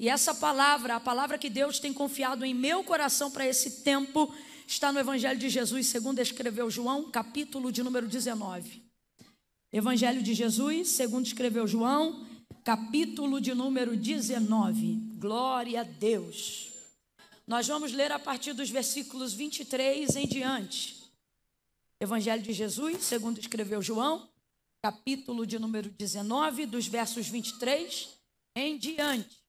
E essa palavra, a palavra que Deus tem confiado em meu coração para esse tempo, está no Evangelho de Jesus, segundo escreveu João, capítulo de número 19. Evangelho de Jesus, segundo escreveu João, capítulo de número 19. Glória a Deus. Nós vamos ler a partir dos versículos 23 em diante. Evangelho de Jesus, segundo escreveu João, capítulo de número 19, dos versos 23 em diante.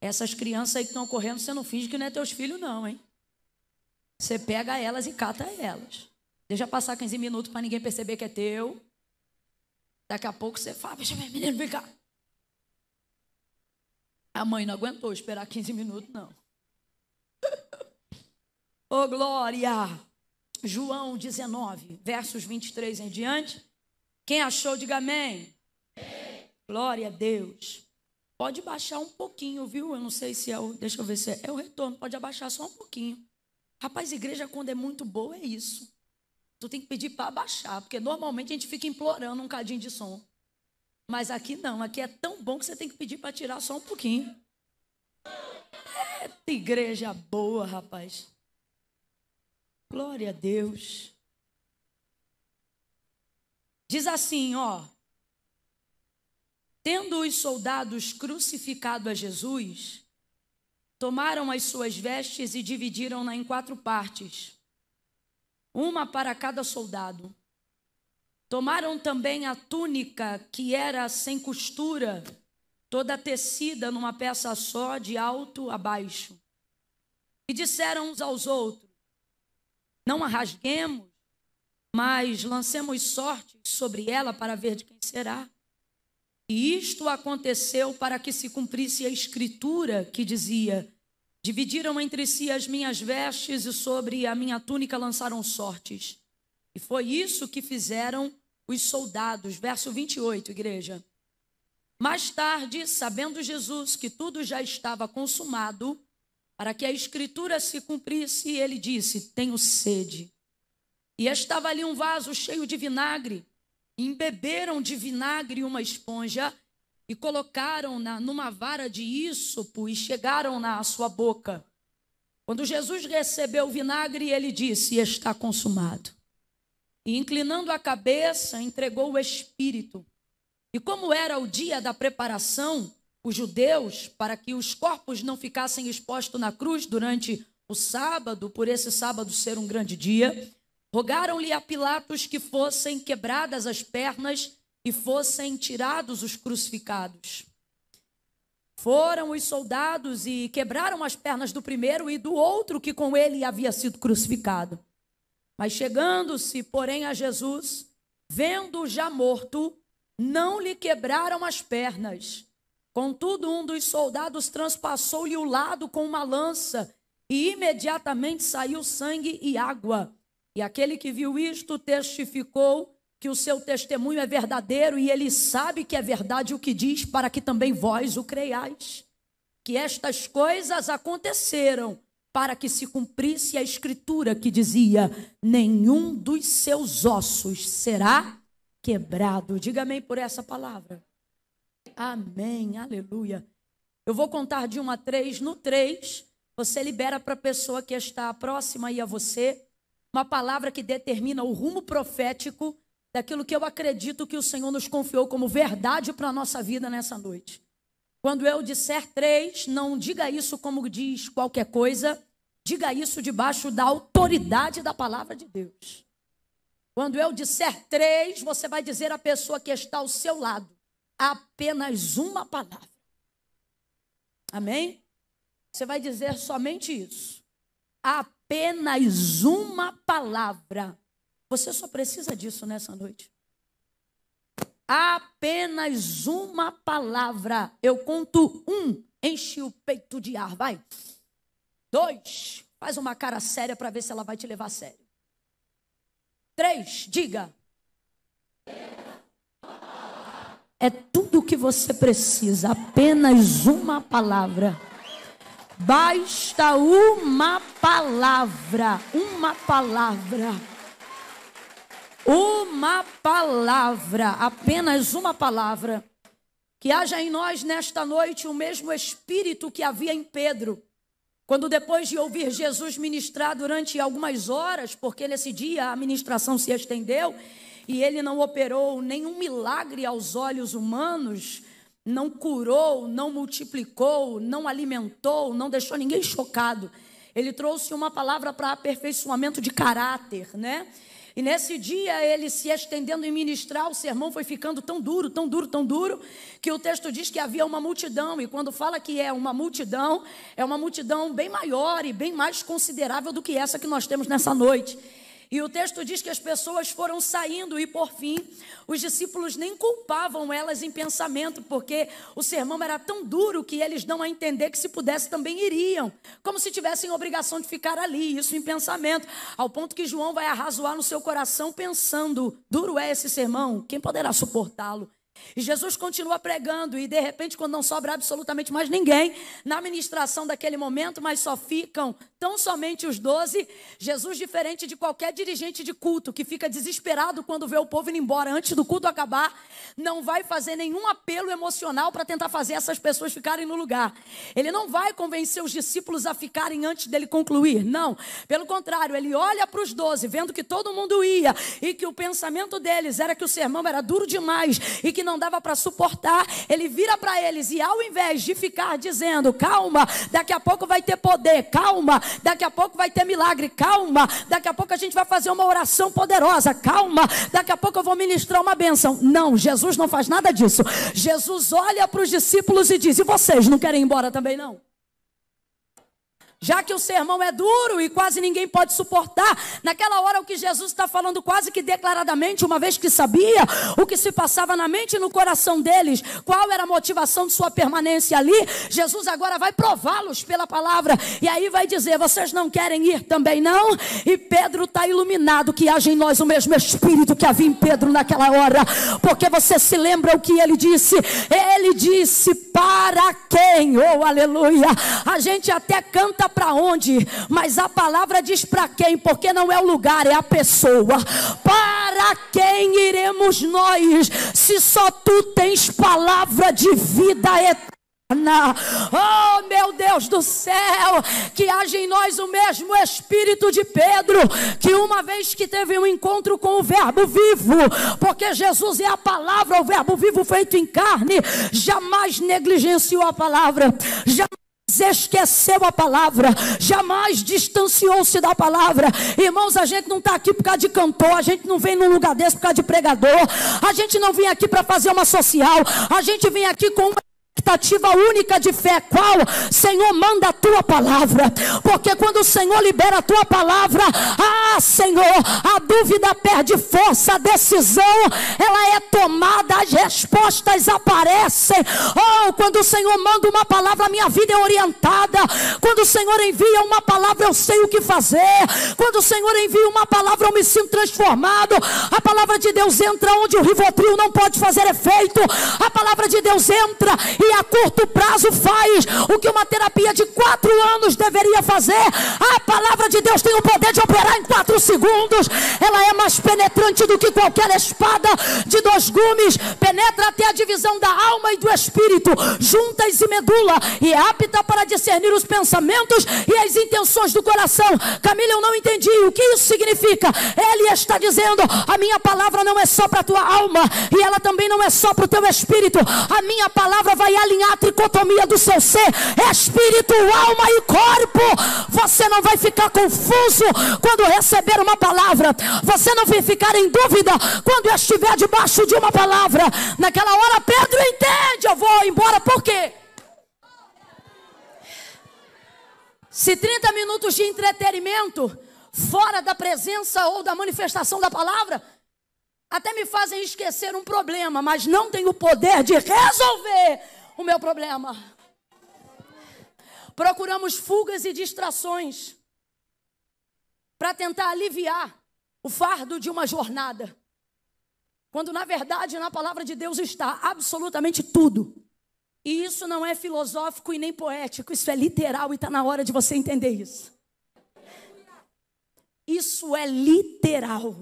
Essas crianças aí que estão correndo, você não finge que não é teus filhos, não, hein? Você pega elas e cata elas. Deixa passar 15 minutos para ninguém perceber que é teu. Daqui a pouco você fala, menino, vem cá. A mãe não aguentou esperar 15 minutos, não. Ô, oh, glória! João 19, versos 23 em diante. Quem achou, diga amém. amém. Glória a Deus. Pode baixar um pouquinho, viu? Eu não sei se é o. Deixa eu ver se é, é o retorno. Pode abaixar só um pouquinho. Rapaz, igreja, quando é muito boa, é isso. Tu tem que pedir para abaixar, porque normalmente a gente fica implorando um cadinho de som. Mas aqui não, aqui é tão bom que você tem que pedir para tirar só um pouquinho. É igreja boa, rapaz. Glória a Deus. Diz assim, ó. Tendo os soldados crucificado a Jesus, tomaram as suas vestes e dividiram-na em quatro partes, uma para cada soldado. Tomaram também a túnica que era sem costura, toda tecida numa peça só, de alto a baixo. E disseram uns aos outros: não a rasguemos, mas lancemos sorte sobre ela para ver de quem será. E isto aconteceu para que se cumprisse a escritura que dizia: Dividiram entre si as minhas vestes e sobre a minha túnica lançaram sortes. E foi isso que fizeram os soldados. Verso 28, igreja. Mais tarde, sabendo Jesus que tudo já estava consumado, para que a escritura se cumprisse, ele disse: Tenho sede. E estava ali um vaso cheio de vinagre. Embeberam de vinagre uma esponja e colocaram-na numa vara de ísopo e chegaram-na à sua boca. Quando Jesus recebeu o vinagre, ele disse: Está consumado. E inclinando a cabeça, entregou o espírito. E como era o dia da preparação, os judeus, para que os corpos não ficassem expostos na cruz durante o sábado, por esse sábado ser um grande dia, rogaram-lhe a Pilatos que fossem quebradas as pernas e fossem tirados os crucificados. Foram os soldados e quebraram as pernas do primeiro e do outro que com ele havia sido crucificado. Mas chegando-se, porém, a Jesus, vendo-o já morto, não lhe quebraram as pernas Contudo, um dos soldados transpassou-lhe o lado com uma lança, e imediatamente saiu sangue e água. E aquele que viu isto testificou que o seu testemunho é verdadeiro, e ele sabe que é verdade o que diz, para que também vós o creiais. Que estas coisas aconteceram para que se cumprisse a escritura que dizia: nenhum dos seus ossos será quebrado. Diga amém por essa palavra. Amém, aleluia. Eu vou contar de 1 a 3. No 3, você libera para a pessoa que está próxima aí a você uma palavra que determina o rumo profético daquilo que eu acredito que o Senhor nos confiou como verdade para a nossa vida nessa noite. Quando eu disser três, não diga isso como diz qualquer coisa, diga isso debaixo da autoridade da palavra de Deus. Quando eu disser três, você vai dizer à pessoa que está ao seu lado: apenas uma palavra. Amém? Você vai dizer somente isso. Apenas uma palavra. Você só precisa disso nessa noite. Apenas uma palavra. Eu conto um, enche o peito de ar, vai. Dois, faz uma cara séria para ver se ela vai te levar a sério. Três, diga. É tudo o que você precisa, apenas uma palavra. Basta uma palavra, uma palavra. Uma palavra, apenas uma palavra. Que haja em nós nesta noite o mesmo espírito que havia em Pedro. Quando depois de ouvir Jesus ministrar durante algumas horas, porque nesse dia a ministração se estendeu e ele não operou nenhum milagre aos olhos humanos, não curou, não multiplicou, não alimentou, não deixou ninguém chocado. Ele trouxe uma palavra para aperfeiçoamento de caráter, né? E nesse dia, ele se estendendo em ministrar, o sermão foi ficando tão duro, tão duro, tão duro, que o texto diz que havia uma multidão. E quando fala que é uma multidão, é uma multidão bem maior e bem mais considerável do que essa que nós temos nessa noite. E o texto diz que as pessoas foram saindo e, por fim, os discípulos nem culpavam elas em pensamento, porque o sermão era tão duro que eles dão a entender que, se pudesse, também iriam, como se tivessem obrigação de ficar ali, isso em pensamento, ao ponto que João vai arrazoar no seu coração, pensando: duro é esse sermão, quem poderá suportá-lo? E Jesus continua pregando, e de repente, quando não sobra absolutamente mais ninguém na ministração daquele momento, mas só ficam tão somente os doze, Jesus, diferente de qualquer dirigente de culto que fica desesperado quando vê o povo indo embora antes do culto acabar, não vai fazer nenhum apelo emocional para tentar fazer essas pessoas ficarem no lugar. Ele não vai convencer os discípulos a ficarem antes dele concluir, não. Pelo contrário, ele olha para os doze, vendo que todo mundo ia e que o pensamento deles era que o sermão era duro demais e que não dava para suportar. Ele vira para eles e, ao invés de ficar dizendo, calma, daqui a pouco vai ter poder, calma, Daqui a pouco vai ter milagre, calma. Daqui a pouco a gente vai fazer uma oração poderosa, calma. Daqui a pouco eu vou ministrar uma benção. Não, Jesus não faz nada disso. Jesus olha para os discípulos e diz: E vocês não querem ir embora também não? Já que o sermão é duro e quase ninguém pode suportar, naquela hora o que Jesus está falando quase que declaradamente, uma vez que sabia o que se passava na mente e no coração deles, qual era a motivação de sua permanência ali, Jesus agora vai prová-los pela palavra, e aí vai dizer: vocês não querem ir também não? E Pedro está iluminado que haja em nós o mesmo Espírito que havia em Pedro naquela hora, porque você se lembra o que ele disse? Ele disse: para quem? Oh, aleluia! A gente até canta para onde, mas a palavra diz para quem, porque não é o lugar, é a pessoa. Para quem iremos nós, se só tu tens palavra de vida eterna? Oh, meu Deus do céu, que haja em nós o mesmo espírito de Pedro, que uma vez que teve um encontro com o Verbo vivo, porque Jesus é a palavra, o Verbo vivo feito em carne, jamais negligenciou a palavra, jamais esqueceu a palavra, jamais distanciou-se da palavra. Irmãos, a gente não está aqui por causa de cantor, a gente não vem num lugar desse por causa de pregador, a gente não vem aqui para fazer uma social, a gente vem aqui com uma expectativa única de fé, qual? Senhor, manda a tua palavra, porque quando o Senhor libera a tua palavra, ah, Senhor, a dúvida perde força, a decisão ela é tomada, as respostas aparecem. Oh, quando o Senhor manda uma palavra, minha vida é orientada. Quando o Senhor envia uma palavra, eu sei o que fazer. Quando o Senhor envia uma palavra, eu me sinto transformado. A palavra de Deus entra onde o Rivotril não pode fazer efeito. A palavra de Deus entra e a curto prazo faz o que uma terapia de quatro anos deveria fazer. A palavra de Deus tem o poder de operar em quatro segundos. Ela é mais penetrante do que qualquer espada de dois gumes. Penetra até a divisão da alma e do espírito, juntas e medula, e é apta para discernir os pensamentos e as intenções do coração. Camila, eu não entendi o que isso significa. Ele está dizendo: a minha palavra não é só para a tua alma, e ela também não é só para o teu espírito. A minha palavra vai alinhar a tricotomia do seu ser, espírito, alma e corpo. Você não vai ficar confuso quando receber uma palavra. Você não vai ficar em dúvida quando estiver debaixo de uma palavra. Naquela hora, Pedro entende: eu vou embora, por quê? Se 30 minutos de entretenimento fora da presença ou da manifestação da palavra até me fazem esquecer um problema, mas não tem o poder de resolver o meu problema. Procuramos fugas e distrações para tentar aliviar o fardo de uma jornada. Quando na verdade na palavra de Deus está absolutamente tudo. E isso não é filosófico e nem poético, isso é literal e está na hora de você entender isso. Isso é literal.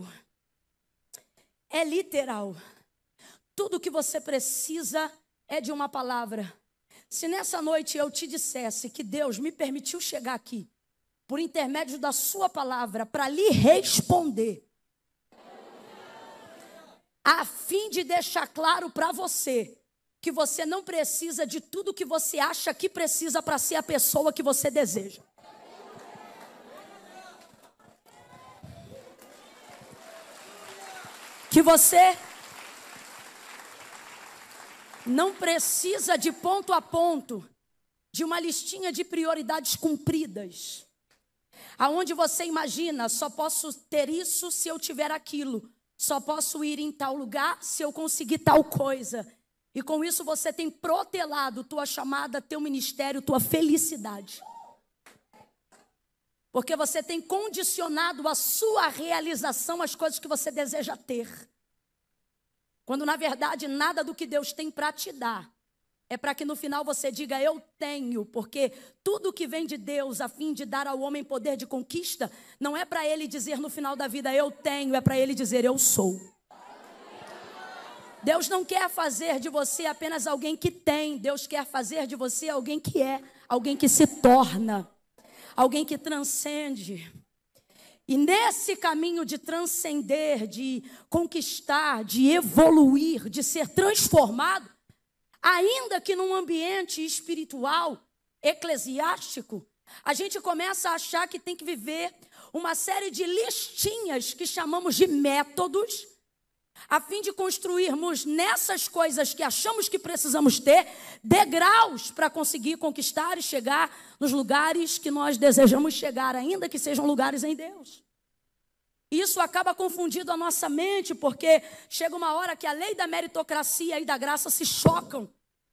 É literal. Tudo que você precisa é de uma palavra. Se nessa noite eu te dissesse que Deus me permitiu chegar aqui, por intermédio da Sua palavra, para lhe responder, a fim de deixar claro para você que você não precisa de tudo que você acha que precisa para ser a pessoa que você deseja. Que você não precisa de ponto a ponto de uma listinha de prioridades cumpridas. Aonde você imagina, só posso ter isso se eu tiver aquilo. Só posso ir em tal lugar se eu conseguir tal coisa. E com isso você tem protelado tua chamada, teu ministério, tua felicidade. Porque você tem condicionado a sua realização às coisas que você deseja ter. Quando na verdade nada do que Deus tem para te dar é para que no final você diga eu tenho, porque tudo que vem de Deus a fim de dar ao homem poder de conquista, não é para ele dizer no final da vida eu tenho, é para ele dizer eu sou. Deus não quer fazer de você apenas alguém que tem, Deus quer fazer de você alguém que é, alguém que se torna, alguém que transcende. E nesse caminho de transcender, de conquistar, de evoluir, de ser transformado, ainda que num ambiente espiritual, eclesiástico, a gente começa a achar que tem que viver uma série de listinhas que chamamos de métodos a fim de construirmos nessas coisas que achamos que precisamos ter, degraus para conseguir conquistar e chegar nos lugares que nós desejamos chegar, ainda que sejam lugares em Deus. Isso acaba confundindo a nossa mente, porque chega uma hora que a lei da meritocracia e da graça se chocam.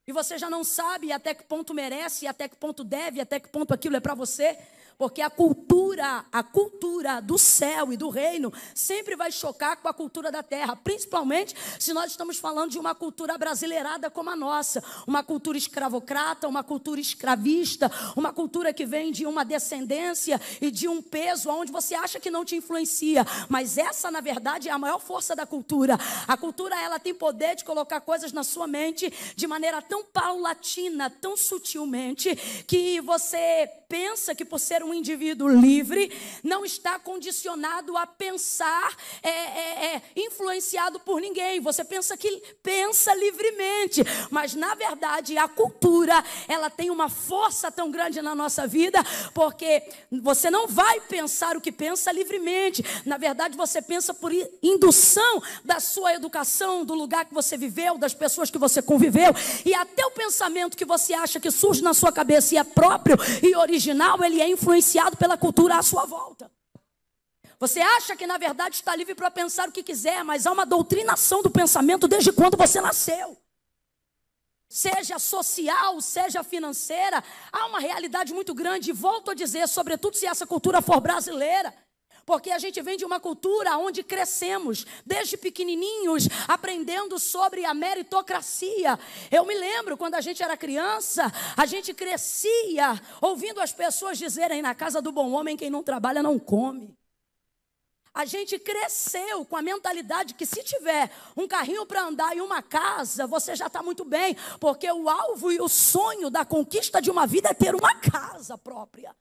E você já não sabe até que ponto merece, até que ponto deve, até que ponto aquilo é para você. Porque a cultura, a cultura do céu e do reino sempre vai chocar com a cultura da terra, principalmente se nós estamos falando de uma cultura brasileirada como a nossa, uma cultura escravocrata, uma cultura escravista, uma cultura que vem de uma descendência e de um peso onde você acha que não te influencia, mas essa na verdade é a maior força da cultura. A cultura ela tem poder de colocar coisas na sua mente de maneira tão paulatina, tão sutilmente que você pensa que por ser um indivíduo livre não está condicionado a pensar é, é, é, influenciado por ninguém. Você pensa que pensa livremente, mas na verdade a cultura ela tem uma força tão grande na nossa vida porque você não vai pensar o que pensa livremente. Na verdade você pensa por indução da sua educação, do lugar que você viveu, das pessoas que você conviveu e até o pensamento que você acha que surge na sua cabeça e é próprio e original original, ele é influenciado pela cultura à sua volta. Você acha que na verdade está livre para pensar o que quiser, mas há uma doutrinação do pensamento desde quando você nasceu. Seja social, seja financeira, há uma realidade muito grande, e volto a dizer, sobretudo se essa cultura for brasileira. Porque a gente vem de uma cultura onde crescemos, desde pequenininhos, aprendendo sobre a meritocracia. Eu me lembro quando a gente era criança, a gente crescia ouvindo as pessoas dizerem: na casa do bom homem, quem não trabalha não come. A gente cresceu com a mentalidade que se tiver um carrinho para andar e uma casa, você já está muito bem, porque o alvo e o sonho da conquista de uma vida é ter uma casa própria.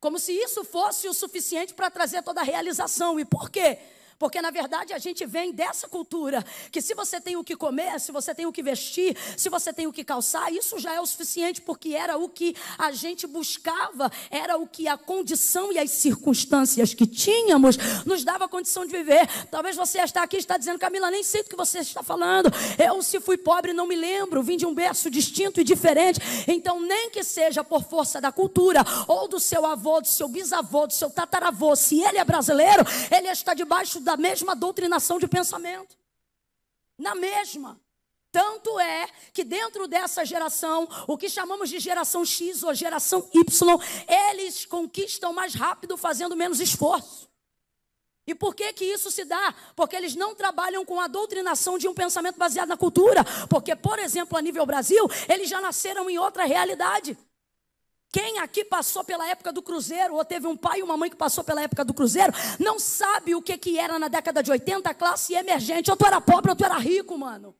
Como se isso fosse o suficiente para trazer toda a realização. E por quê? Porque na verdade a gente vem dessa cultura que se você tem o que comer, se você tem o que vestir, se você tem o que calçar, isso já é o suficiente porque era o que a gente buscava, era o que a condição e as circunstâncias que tínhamos nos dava a condição de viver. Talvez você está aqui e está dizendo, Camila, nem sei do que você está falando. Eu se fui pobre não me lembro, vim de um berço distinto e diferente. Então nem que seja por força da cultura ou do seu avô, do seu bisavô, do seu tataravô, se ele é brasileiro, ele está debaixo da mesma doutrinação de pensamento. Na mesma. Tanto é que dentro dessa geração, o que chamamos de geração X ou geração Y, eles conquistam mais rápido fazendo menos esforço. E por que que isso se dá? Porque eles não trabalham com a doutrinação de um pensamento baseado na cultura. Porque, por exemplo, a nível Brasil, eles já nasceram em outra realidade. Quem aqui passou pela época do Cruzeiro, ou teve um pai e uma mãe que passou pela época do Cruzeiro, não sabe o que, que era na década de 80 a classe emergente. Ou tu era pobre ou tu era rico, mano.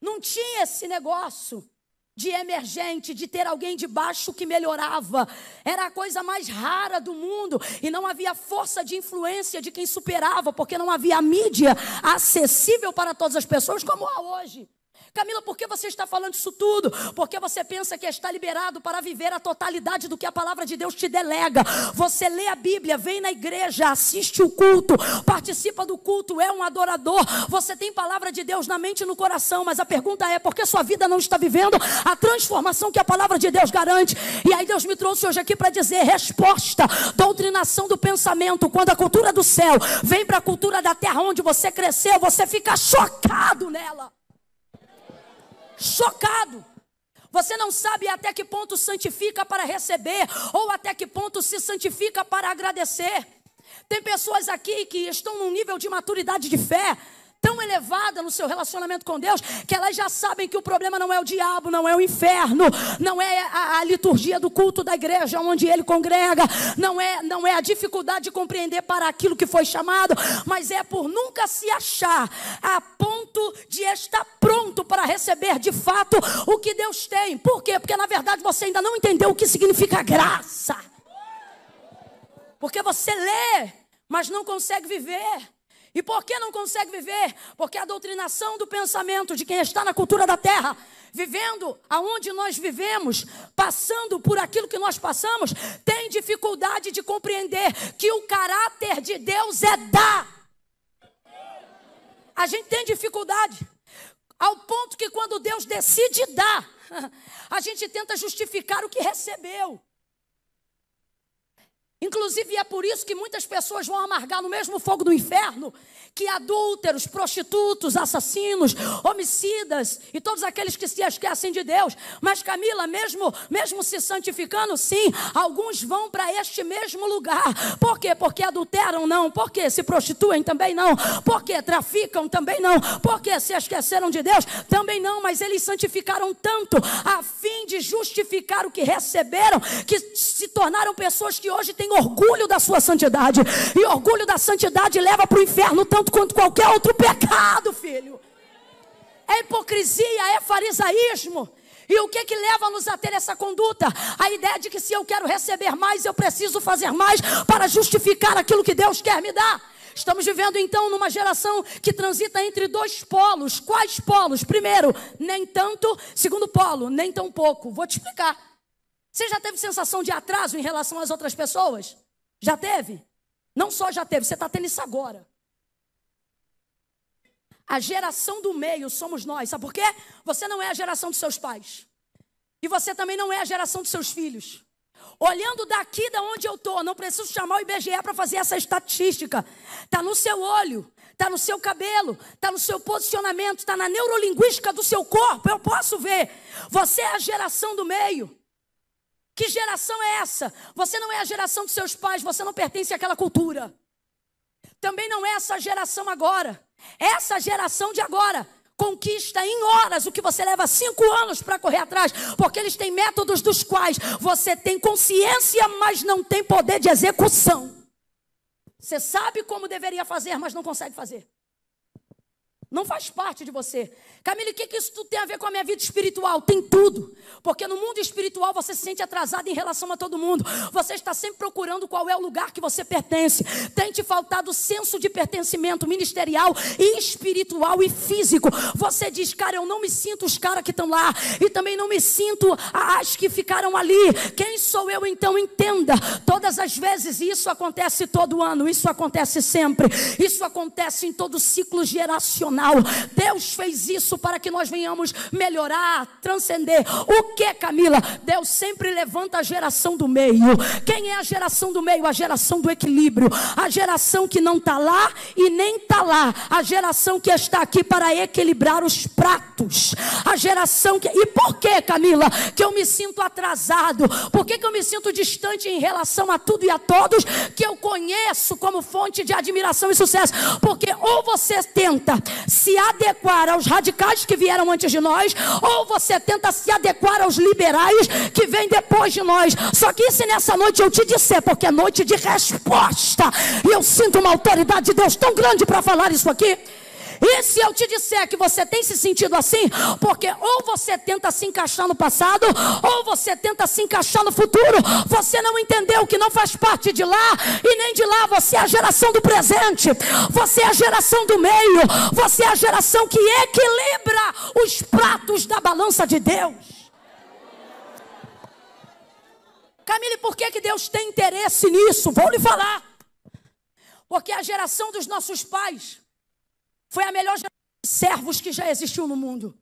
Não tinha esse negócio de emergente, de ter alguém de baixo que melhorava. Era a coisa mais rara do mundo e não havia força de influência de quem superava, porque não havia mídia acessível para todas as pessoas como há hoje. Camila, por que você está falando isso tudo? Porque você pensa que está liberado para viver a totalidade do que a palavra de Deus te delega. Você lê a Bíblia, vem na igreja, assiste o culto, participa do culto, é um adorador. Você tem palavra de Deus na mente e no coração, mas a pergunta é: por que sua vida não está vivendo a transformação que a palavra de Deus garante? E aí Deus me trouxe hoje aqui para dizer: resposta, doutrinação do pensamento. Quando a cultura do céu vem para a cultura da terra onde você cresceu, você fica chocado nela chocado. Você não sabe até que ponto santifica para receber, ou até que ponto se santifica para agradecer. Tem pessoas aqui que estão num nível de maturidade de fé tão elevada no seu relacionamento com Deus que elas já sabem que o problema não é o diabo, não é o inferno, não é a, a, liturgia do culto da igreja onde ele congrega, não é, não é a dificuldade de compreender para aquilo que foi chamado, mas é por nunca se achar a ponto de estar pronto para receber de fato o que Deus tem. Por quê? Porque na verdade você ainda não entendeu o que significa graça. Porque você lê, mas não consegue viver. E por que não consegue viver? Porque a doutrinação do pensamento de quem está na cultura da terra, vivendo aonde nós vivemos, passando por aquilo que nós passamos, tem dificuldade de compreender que o caráter de Deus é dar. A gente tem dificuldade. Ao ponto que quando Deus decide dar, a gente tenta justificar o que recebeu. Inclusive, é por isso que muitas pessoas vão amargar no mesmo fogo do inferno que adúlteros, prostitutos, assassinos, homicidas e todos aqueles que se esquecem de Deus. Mas Camila, mesmo, mesmo se santificando, sim, alguns vão para este mesmo lugar. Por quê? Porque adulteram? Não. Por quê? Se prostituem? Também não. Por quê? Traficam? Também não. Por quê? Se esqueceram de Deus? Também não. Mas eles santificaram tanto a fim de justificar o que receberam, que se tornaram pessoas que hoje têm orgulho da sua santidade. E orgulho da santidade leva para o inferno tanto quanto qualquer outro pecado, filho. É hipocrisia, é farisaísmo. E o que que leva-nos a ter essa conduta? A ideia de que se eu quero receber mais, eu preciso fazer mais para justificar aquilo que Deus quer me dar. Estamos vivendo então numa geração que transita entre dois polos. Quais polos? Primeiro, nem tanto. Segundo polo, nem tão pouco. Vou te explicar. Você já teve sensação de atraso em relação às outras pessoas? Já teve? Não só já teve, você está tendo isso agora. A geração do meio somos nós. Sabe por quê? Você não é a geração dos seus pais. E você também não é a geração dos seus filhos. Olhando daqui da onde eu estou, não preciso chamar o IBGE para fazer essa estatística. Está no seu olho, está no seu cabelo, está no seu posicionamento, está na neurolinguística do seu corpo. Eu posso ver. Você é a geração do meio. Que geração é essa? Você não é a geração dos seus pais, você não pertence àquela cultura. Também não é essa geração agora. Essa geração de agora conquista em horas o que você leva cinco anos para correr atrás, porque eles têm métodos dos quais você tem consciência, mas não tem poder de execução. Você sabe como deveria fazer, mas não consegue fazer. Não faz parte de você. Camila, o que, que isso tudo tem a ver com a minha vida espiritual? Tem tudo. Porque no mundo espiritual você se sente atrasado em relação a todo mundo. Você está sempre procurando qual é o lugar que você pertence. Tem te faltado senso de pertencimento ministerial e espiritual e físico. Você diz, cara, eu não me sinto os caras que estão lá. E também não me sinto as que ficaram ali. Quem sou eu então? Entenda. Todas as vezes, isso acontece todo ano. Isso acontece sempre. Isso acontece em todo ciclo geracional. Deus fez isso isso para que nós venhamos melhorar, transcender. O que, Camila? Deus sempre levanta a geração do meio. Quem é a geração do meio? A geração do equilíbrio. A geração que não está lá e nem está lá. A geração que está aqui para equilibrar os pratos. A geração que. E por que, Camila? Que eu me sinto atrasado? Por que, que eu me sinto distante em relação a tudo e a todos que eu conheço como fonte de admiração e sucesso? Porque ou você tenta se adequar aos radicais que vieram antes de nós, ou você tenta se adequar aos liberais que vêm depois de nós. Só que se nessa noite eu te disser, porque é noite de resposta, e eu sinto uma autoridade de Deus tão grande para falar isso aqui. E se eu te disser que você tem se sentido assim, porque ou você tenta se encaixar no passado, ou você tenta se encaixar no futuro, você não entendeu que não faz parte de lá e nem de lá, você é a geração do presente, você é a geração do meio, você é a geração que equilibra os pratos da balança de Deus. Camille, por que, que Deus tem interesse nisso? Vou lhe falar. Porque a geração dos nossos pais foi a melhor geração de servos que já existiu no mundo.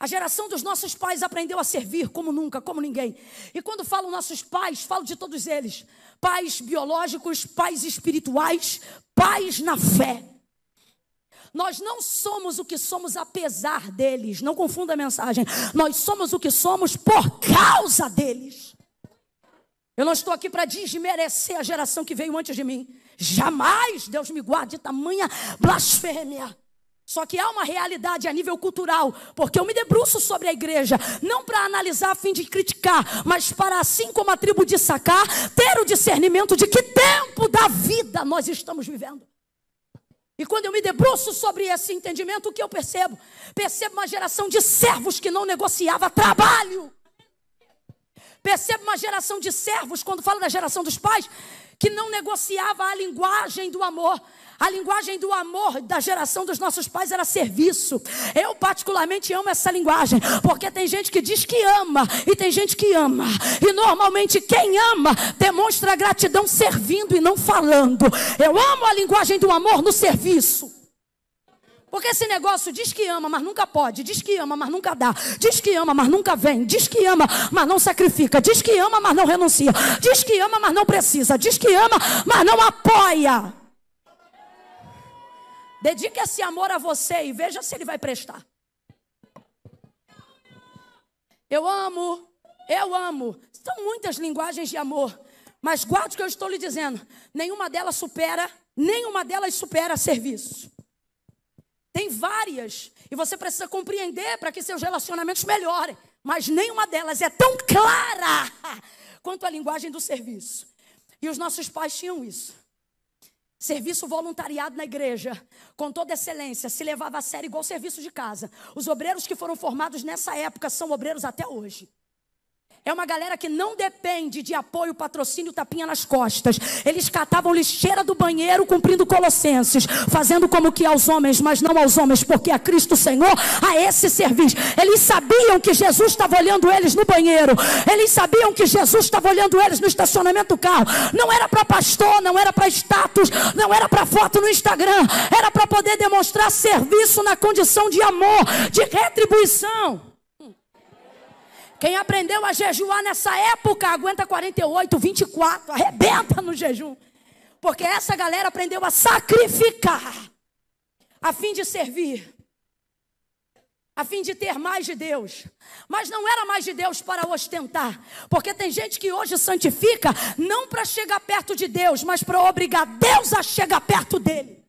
A geração dos nossos pais aprendeu a servir como nunca, como ninguém. E quando falo nossos pais, falo de todos eles: pais biológicos, pais espirituais, pais na fé. Nós não somos o que somos apesar deles, não confunda a mensagem. Nós somos o que somos por causa deles. Eu não estou aqui para desmerecer a geração que veio antes de mim. Jamais, Deus me guarde de tamanha blasfêmia. Só que há uma realidade a nível cultural, porque eu me debruço sobre a igreja, não para analisar a fim de criticar, mas para, assim como a tribo de Sacar, ter o discernimento de que tempo da vida nós estamos vivendo. E quando eu me debruço sobre esse entendimento, o que eu percebo? Percebo uma geração de servos que não negociava trabalho. Percebo uma geração de servos, quando falo da geração dos pais, que não negociava a linguagem do amor. A linguagem do amor da geração dos nossos pais era serviço. Eu, particularmente, amo essa linguagem, porque tem gente que diz que ama e tem gente que ama. E normalmente, quem ama demonstra gratidão servindo e não falando. Eu amo a linguagem do amor no serviço. Porque esse negócio diz que ama, mas nunca pode, diz que ama, mas nunca dá, diz que ama, mas nunca vem, diz que ama, mas não sacrifica, diz que ama, mas não renuncia, diz que ama, mas não precisa, diz que ama, mas não apoia. Dedique esse amor a você e veja se ele vai prestar. Eu amo, eu amo. São muitas linguagens de amor, mas guarde o que eu estou lhe dizendo. Nenhuma delas supera, nenhuma delas supera serviço. Tem várias. E você precisa compreender para que seus relacionamentos melhorem. Mas nenhuma delas é tão clara quanto a linguagem do serviço. E os nossos pais tinham isso. Serviço voluntariado na igreja, com toda excelência, se levava a sério igual serviço de casa. Os obreiros que foram formados nessa época são obreiros até hoje. É uma galera que não depende de apoio, patrocínio, tapinha nas costas. Eles catavam lixeira do banheiro cumprindo Colossenses, fazendo como que aos homens, mas não aos homens, porque a Cristo Senhor a esse serviço. Eles sabiam que Jesus estava olhando eles no banheiro. Eles sabiam que Jesus estava olhando eles no estacionamento do carro. Não era para pastor, não era para status, não era para foto no Instagram. Era para poder demonstrar serviço na condição de amor, de retribuição. Quem aprendeu a jejuar nessa época aguenta 48, 24, arrebenta no jejum. Porque essa galera aprendeu a sacrificar a fim de servir, a fim de ter mais de Deus. Mas não era mais de Deus para ostentar, porque tem gente que hoje santifica não para chegar perto de Deus, mas para obrigar Deus a chegar perto dele.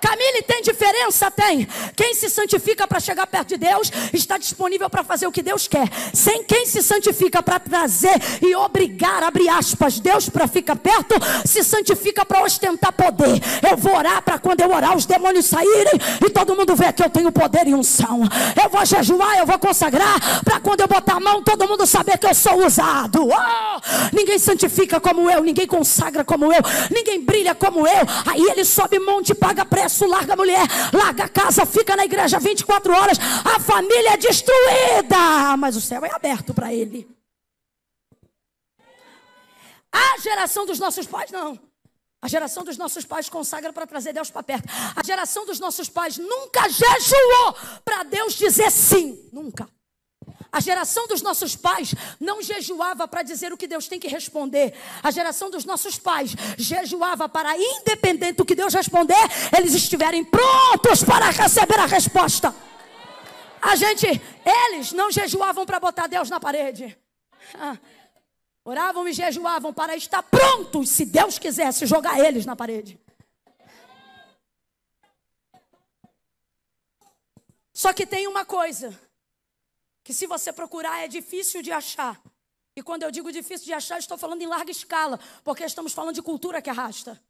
Camille, tem diferença? Tem. Quem se santifica para chegar perto de Deus está disponível para fazer o que Deus quer. Sem quem se santifica para trazer e obrigar, aspas, Deus para ficar perto, se santifica para ostentar poder. Eu vou orar para quando eu orar os demônios saírem e todo mundo ver que eu tenho poder e unção. Eu vou jejuar, eu vou consagrar para quando eu botar a mão todo mundo saber que eu sou usado. Oh! Ninguém santifica como eu, ninguém consagra como eu, ninguém brilha como eu. Aí ele sobe monte e paga preço larga a mulher, larga a casa, fica na igreja 24 horas, a família é destruída, mas o céu é aberto para ele. A geração dos nossos pais, não. A geração dos nossos pais consagra para trazer Deus para perto. A geração dos nossos pais nunca jejuou para Deus dizer sim. Nunca. A geração dos nossos pais não jejuava para dizer o que Deus tem que responder. A geração dos nossos pais jejuava para, independente do que Deus responder, eles estiverem prontos para receber a resposta. A gente, eles não jejuavam para botar Deus na parede. Ah, oravam e jejuavam para estar prontos, se Deus quisesse jogar eles na parede. Só que tem uma coisa que se você procurar é difícil de achar. E quando eu digo difícil de achar, estou falando em larga escala, porque estamos falando de cultura que arrasta.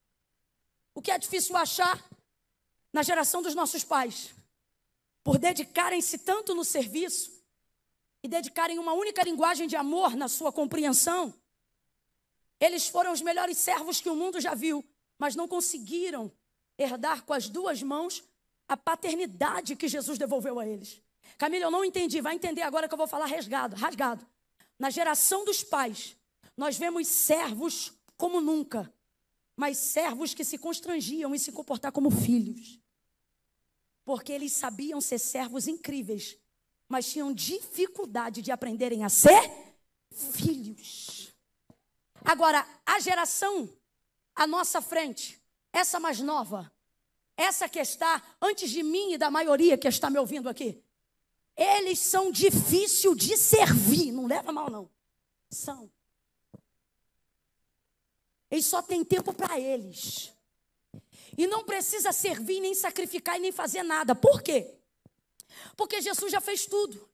O que é difícil achar na geração dos nossos pais, por dedicarem-se tanto no serviço e dedicarem uma única linguagem de amor na sua compreensão, eles foram os melhores servos que o mundo já viu, mas não conseguiram herdar com as duas mãos a paternidade que Jesus devolveu a eles. Camila, eu não entendi, vai entender agora que eu vou falar rasgado, rasgado. Na geração dos pais, nós vemos servos como nunca, mas servos que se constrangiam em se comportar como filhos. Porque eles sabiam ser servos incríveis, mas tinham dificuldade de aprenderem a ser filhos. Agora, a geração à nossa frente, essa mais nova, essa que está antes de mim e da maioria que está me ouvindo aqui, eles são difícil de servir, não leva mal não. São. Eles só têm tempo para eles. E não precisa servir, nem sacrificar e nem fazer nada. Por quê? Porque Jesus já fez tudo.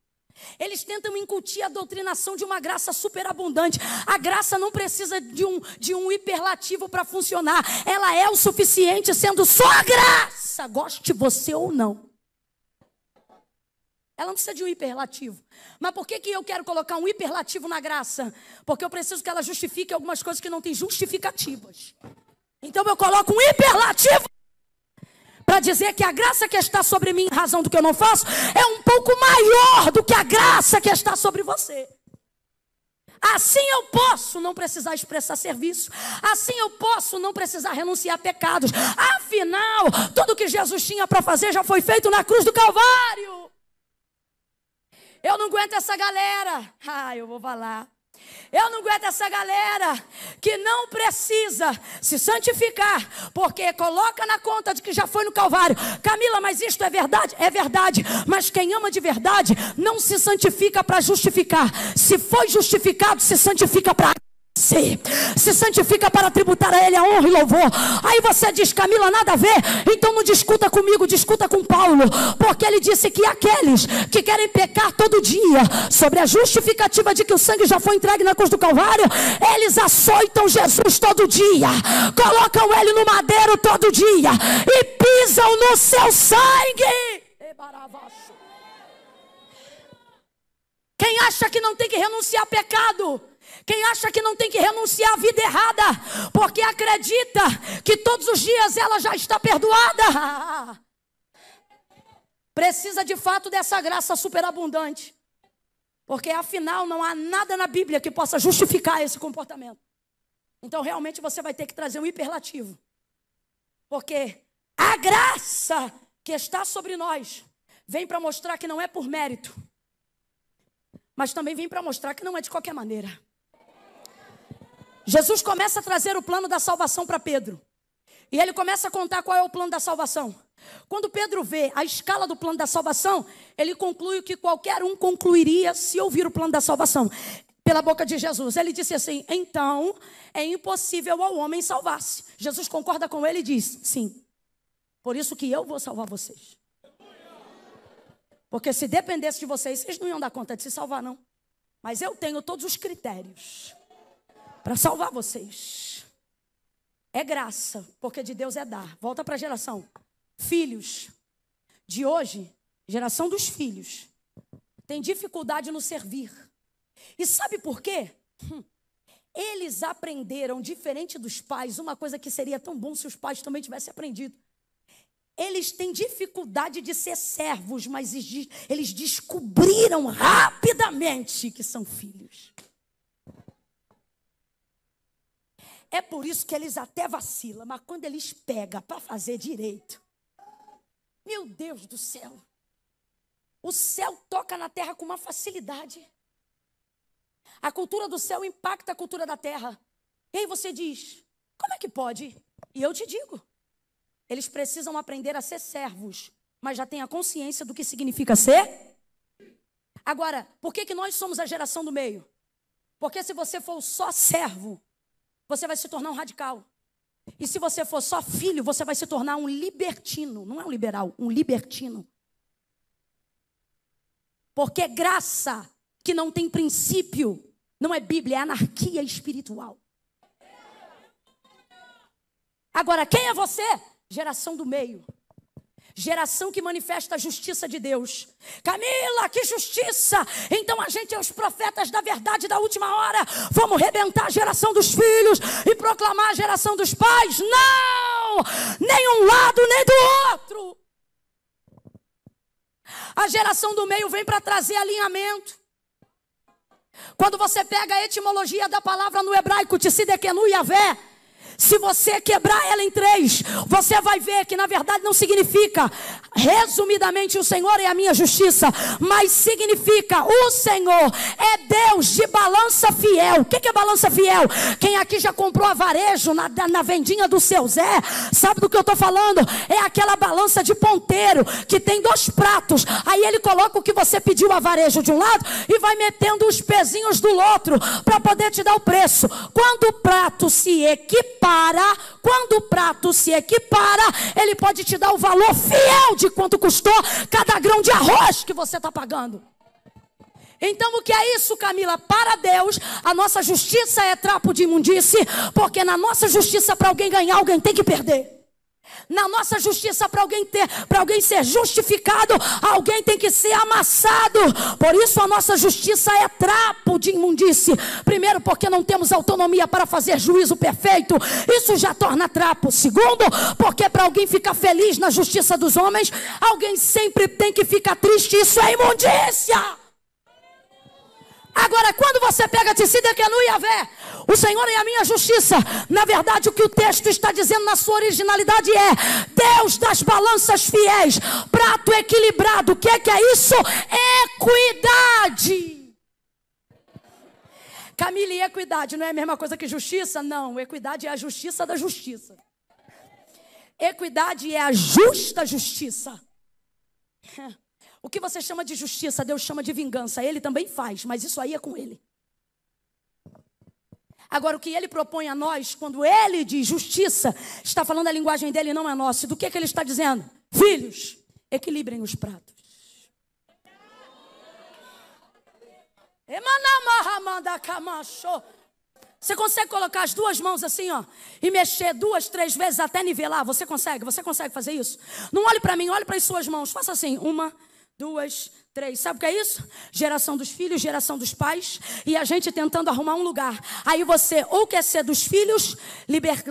Eles tentam incutir a doutrinação de uma graça superabundante. A graça não precisa de um, de um hiperlativo para funcionar. Ela é o suficiente, sendo só graça, goste você ou não. Ela não precisa de um hiperlativo. Mas por que, que eu quero colocar um hiperlativo na graça? Porque eu preciso que ela justifique algumas coisas que não têm justificativas. Então eu coloco um hiperlativo para dizer que a graça que está sobre mim, em razão do que eu não faço, é um pouco maior do que a graça que está sobre você. Assim eu posso não precisar expressar serviço. Assim eu posso não precisar renunciar a pecados. Afinal, tudo que Jesus tinha para fazer já foi feito na cruz do Calvário. Eu não aguento essa galera. Ah, eu vou falar. Eu não aguento essa galera que não precisa se santificar, porque coloca na conta de que já foi no Calvário. Camila, mas isto é verdade? É verdade. Mas quem ama de verdade não se santifica para justificar. Se foi justificado, se santifica para se, santifica para tributar a Ele a honra e louvor. Aí você diz, Camila, nada a ver. Então não discuta comigo, discuta com Paulo, porque ele disse que aqueles que querem pecar todo dia, sobre a justificativa de que o sangue já foi entregue na cruz do Calvário, eles açoitam Jesus todo dia, colocam ele no madeiro todo dia e pisam no seu sangue. Quem acha que não tem que renunciar a pecado? Quem acha que não tem que renunciar à vida errada, porque acredita que todos os dias ela já está perdoada, precisa de fato dessa graça superabundante. Porque afinal não há nada na Bíblia que possa justificar esse comportamento. Então realmente você vai ter que trazer um hiperlativo. Porque a graça que está sobre nós vem para mostrar que não é por mérito, mas também vem para mostrar que não é de qualquer maneira. Jesus começa a trazer o plano da salvação para Pedro. E ele começa a contar qual é o plano da salvação. Quando Pedro vê a escala do plano da salvação, ele conclui que qualquer um concluiria se ouvir o plano da salvação. Pela boca de Jesus. Ele disse assim: então é impossível ao homem salvar-se. Jesus concorda com ele e diz: sim. Por isso que eu vou salvar vocês. Porque se dependesse de vocês, vocês não iam dar conta de se salvar, não. Mas eu tenho todos os critérios para salvar vocês. É graça, porque de Deus é dar. Volta para a geração. Filhos de hoje, geração dos filhos, tem dificuldade no servir. E sabe por quê? Hum. Eles aprenderam, diferente dos pais, uma coisa que seria tão bom se os pais também tivessem aprendido. Eles têm dificuldade de ser servos, mas eles descobriram rapidamente que são filhos. É por isso que eles até vacilam, mas quando eles pegam para fazer direito, meu Deus do céu, o céu toca na terra com uma facilidade. A cultura do céu impacta a cultura da terra. E aí você diz: como é que pode? E eu te digo: eles precisam aprender a ser servos, mas já têm a consciência do que significa ser. Agora, por que, que nós somos a geração do meio? Porque se você for só servo, você vai se tornar um radical. E se você for só filho, você vai se tornar um libertino. Não é um liberal, um libertino. Porque graça que não tem princípio não é Bíblia, é anarquia espiritual. Agora, quem é você? Geração do meio. Geração que manifesta a justiça de Deus. Camila, que justiça! Então a gente é os profetas da verdade da última hora. Vamos rebentar a geração dos filhos e proclamar a geração dos pais? Não! Nem um lado, nem do outro. A geração do meio vem para trazer alinhamento. Quando você pega a etimologia da palavra no hebraico, Tsidequenu Yavé, se você quebrar ela em três, você vai ver que na verdade não significa, resumidamente, o Senhor é a minha justiça, mas significa o Senhor é Deus de balança fiel. O que é balança fiel? Quem aqui já comprou a varejo na, na vendinha do seu Zé, sabe do que eu estou falando? É aquela balança de ponteiro que tem dois pratos. Aí ele coloca o que você pediu a varejo de um lado e vai metendo os pezinhos do outro para poder te dar o preço. Quando o prato se equipa, equipara, quando o prato se equipara, ele pode te dar o valor fiel de quanto custou cada grão de arroz que você está pagando. Então, o que é isso, Camila? Para Deus, a nossa justiça é trapo de imundície, porque na nossa justiça, para alguém ganhar, alguém tem que perder. Na nossa justiça, para alguém ter, para alguém ser justificado, alguém tem que ser amassado. Por isso a nossa justiça é trapo de imundície. Primeiro, porque não temos autonomia para fazer juízo perfeito. Isso já torna trapo. Segundo, porque para alguém ficar feliz na justiça dos homens, alguém sempre tem que ficar triste. Isso é imundícia. Agora, quando você pega Tissidekenu e Yahvé, o Senhor é a minha justiça. Na verdade, o que o texto está dizendo na sua originalidade é: Deus das balanças fiéis, prato equilibrado. O que é que é isso? Equidade. Camila, e equidade não é a mesma coisa que justiça? Não, equidade é a justiça da justiça. Equidade é a justa justiça. O que você chama de justiça, Deus chama de vingança. Ele também faz, mas isso aí é com ele. Agora, o que ele propõe a nós, quando ele diz justiça, está falando a linguagem dele, não é nossa. Do que, que ele está dizendo? Filhos, equilibrem os pratos. Você consegue colocar as duas mãos assim, ó, e mexer duas, três vezes até nivelar? Você consegue? Você consegue fazer isso? Não olhe para mim, olhe para as suas mãos. Faça assim, uma, duas, três. Sabe o que é isso? Geração dos filhos, geração dos pais. E a gente tentando arrumar um lugar. Aí você ou quer ser dos filhos, liber,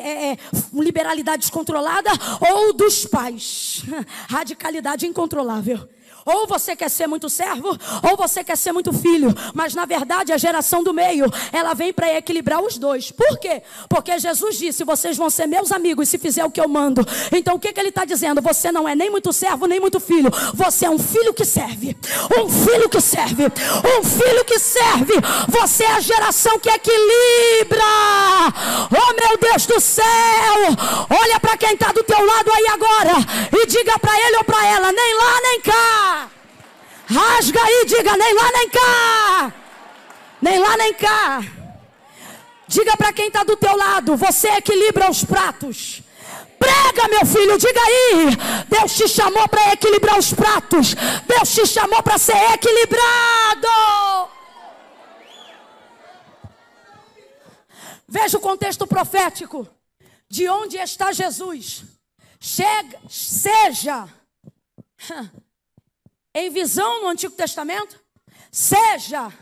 é, é, liberalidade descontrolada, ou dos pais. Radicalidade incontrolável. Ou você quer ser muito servo, ou você quer ser muito filho. Mas na verdade a geração do meio, ela vem para equilibrar os dois. Por quê? Porque Jesus disse: vocês vão ser meus amigos se fizer o que eu mando. Então o que, que ele está dizendo? Você não é nem muito servo, nem muito filho. Você é um filho que serve. Um filho que serve. Um filho que serve. Você é a geração que equilibra. Oh meu Deus do céu! Olha para quem está do teu lado aí agora e diga para ele ou para ela: nem lá nem cá. Rasga aí, diga nem lá nem cá. Nem lá nem cá. Diga para quem está do teu lado, você equilibra os pratos. Prega, meu filho, diga aí. Deus te chamou para equilibrar os pratos. Deus te chamou para ser equilibrado. Veja o contexto profético. De onde está Jesus? Chega, seja em visão no Antigo Testamento, seja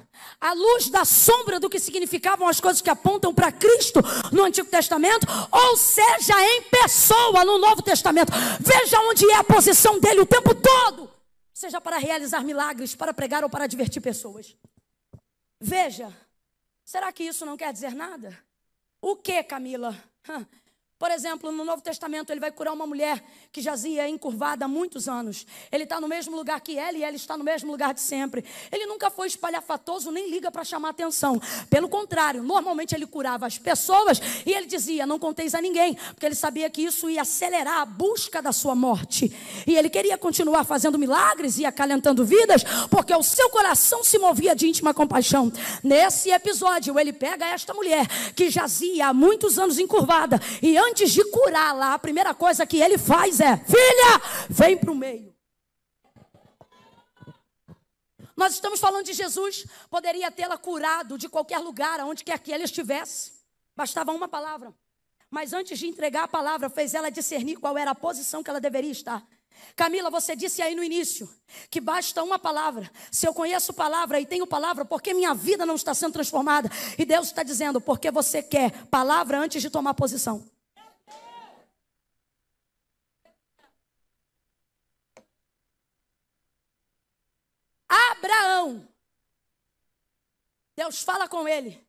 a luz da sombra do que significavam as coisas que apontam para Cristo no Antigo Testamento, ou seja em pessoa no Novo Testamento. Veja onde é a posição dele o tempo todo, seja para realizar milagres, para pregar ou para divertir pessoas. Veja, será que isso não quer dizer nada? O que, Camila? Por exemplo, no Novo Testamento, ele vai curar uma mulher que jazia encurvada há muitos anos. Ele está no mesmo lugar que ela e ela está no mesmo lugar de sempre. Ele nunca foi espalhafatoso, nem liga para chamar atenção. Pelo contrário, normalmente ele curava as pessoas e ele dizia: Não conteis a ninguém, porque ele sabia que isso ia acelerar a busca da sua morte. E ele queria continuar fazendo milagres e acalentando vidas, porque o seu coração se movia de íntima compaixão. Nesse episódio, ele pega esta mulher que jazia há muitos anos encurvada e antes antes de curá-la, a primeira coisa que ele faz é: filha, vem para o meio. Nós estamos falando de Jesus, poderia tê-la curado de qualquer lugar, aonde quer que ele estivesse, bastava uma palavra. Mas antes de entregar a palavra, fez ela discernir qual era a posição que ela deveria estar. Camila, você disse aí no início que basta uma palavra. Se eu conheço palavra e tenho palavra, por que minha vida não está sendo transformada? E Deus está dizendo, porque você quer palavra antes de tomar posição. Abraão. Deus fala com ele.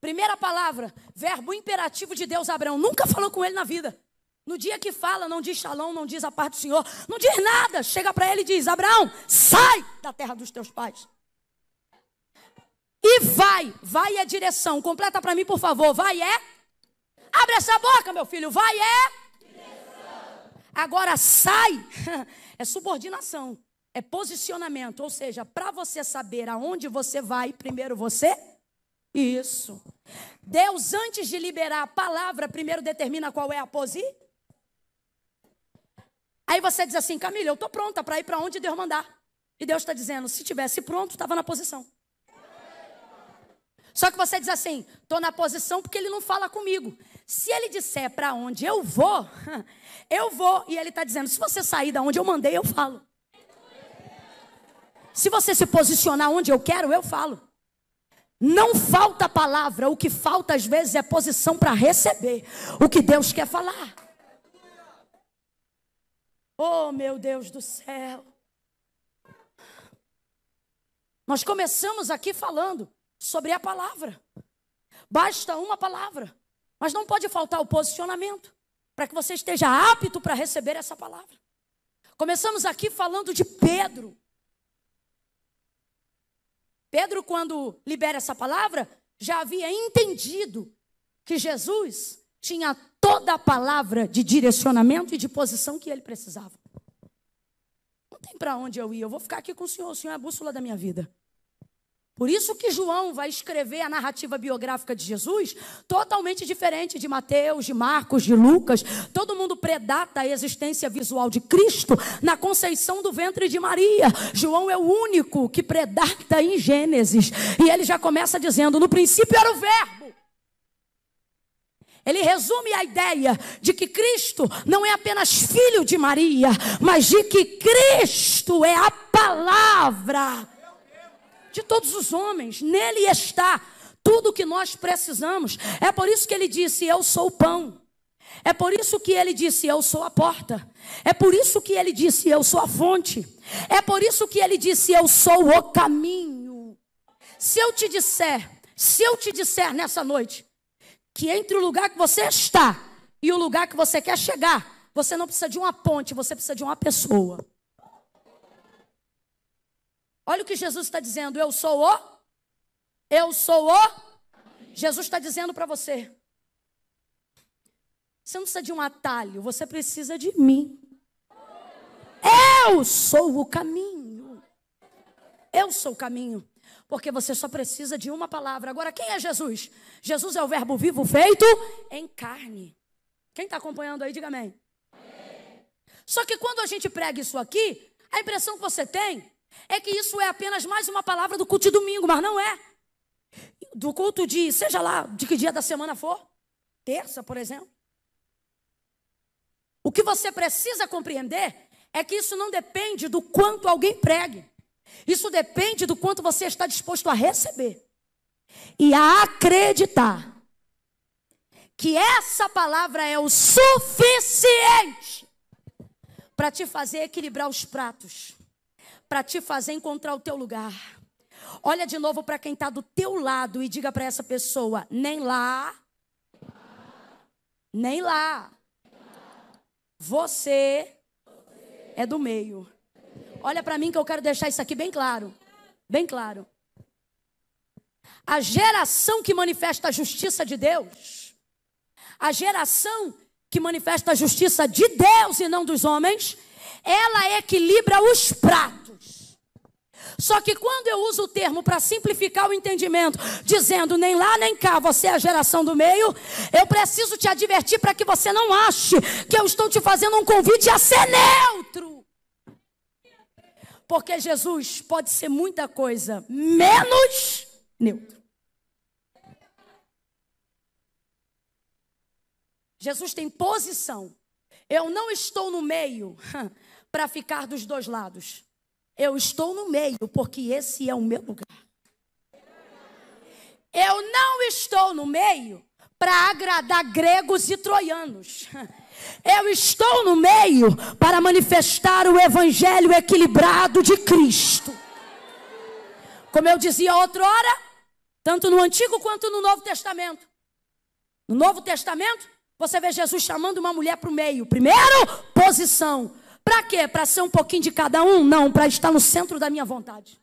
Primeira palavra, verbo imperativo de Deus, Abraão. Nunca falou com ele na vida. No dia que fala, não diz shalom, não diz a parte do Senhor, não diz nada. Chega para ele e diz: Abraão, sai da terra dos teus pais. E vai, vai é direção. Completa para mim, por favor. Vai é. Abre essa boca, meu filho. Vai é. Direção. Agora sai. É subordinação. É posicionamento. Ou seja, para você saber aonde você vai, primeiro você. Isso. Deus, antes de liberar a palavra, primeiro determina qual é a posição. Aí você diz assim, Camila, eu estou pronta para ir para onde Deus mandar. E Deus está dizendo, se tivesse pronto, estava na posição. Só que você diz assim, estou na posição porque ele não fala comigo. Se ele disser para onde eu vou, eu vou. E ele está dizendo, se você sair da onde eu mandei, eu falo. Se você se posicionar onde eu quero, eu falo. Não falta palavra, o que falta às vezes é posição para receber o que Deus quer falar. Oh, meu Deus do céu. Nós começamos aqui falando sobre a palavra. Basta uma palavra, mas não pode faltar o posicionamento para que você esteja apto para receber essa palavra. Começamos aqui falando de Pedro. Pedro, quando libera essa palavra, já havia entendido que Jesus tinha toda a palavra de direcionamento e de posição que ele precisava. Não tem para onde eu ir, eu vou ficar aqui com o Senhor, o Senhor é a bússola da minha vida. Por isso que João vai escrever a narrativa biográfica de Jesus totalmente diferente de Mateus, de Marcos, de Lucas. Todo mundo predata a existência visual de Cristo na conceição do ventre de Maria. João é o único que predata em Gênesis. E ele já começa dizendo: no princípio era o Verbo. Ele resume a ideia de que Cristo não é apenas filho de Maria, mas de que Cristo é a palavra de todos os homens. Nele está tudo o que nós precisamos. É por isso que ele disse: Eu sou o pão. É por isso que ele disse: Eu sou a porta. É por isso que ele disse: Eu sou a fonte. É por isso que ele disse: Eu sou o caminho. Se eu te disser, se eu te disser nessa noite, que entre o lugar que você está e o lugar que você quer chegar, você não precisa de uma ponte, você precisa de uma pessoa. Olha o que Jesus está dizendo: Eu sou o. Eu sou o. Jesus está dizendo para você. Você não precisa de um atalho, você precisa de mim. Eu sou o caminho. Eu sou o caminho. Porque você só precisa de uma palavra. Agora, quem é Jesus? Jesus é o Verbo vivo feito em carne. Quem está acompanhando aí, diga amém. Só que quando a gente prega isso aqui, a impressão que você tem é que isso é apenas mais uma palavra do culto de domingo, mas não é. Do culto de, seja lá, de que dia da semana for, terça, por exemplo. O que você precisa compreender é que isso não depende do quanto alguém pregue. Isso depende do quanto você está disposto a receber e a acreditar que essa palavra é o suficiente para te fazer equilibrar os pratos para te fazer encontrar o teu lugar. Olha de novo para quem está do teu lado e diga para essa pessoa: nem lá, nem lá. Você é do meio. Olha para mim que eu quero deixar isso aqui bem claro. Bem claro. A geração que manifesta a justiça de Deus, a geração que manifesta a justiça de Deus e não dos homens, ela equilibra os pratos. Só que quando eu uso o termo para simplificar o entendimento, dizendo nem lá nem cá, você é a geração do meio, eu preciso te advertir para que você não ache que eu estou te fazendo um convite a ser neutro. Porque Jesus pode ser muita coisa menos neutro. Jesus tem posição. Eu não estou no meio para ficar dos dois lados. Eu estou no meio, porque esse é o meu lugar. Eu não estou no meio para agradar gregos e troianos. Eu estou no meio para manifestar o evangelho equilibrado de Cristo. Como eu dizia outrora, tanto no Antigo quanto no Novo Testamento. No Novo Testamento, você vê Jesus chamando uma mulher para o meio. Primeiro, posição. Para quê? Para ser um pouquinho de cada um? Não, para estar no centro da minha vontade.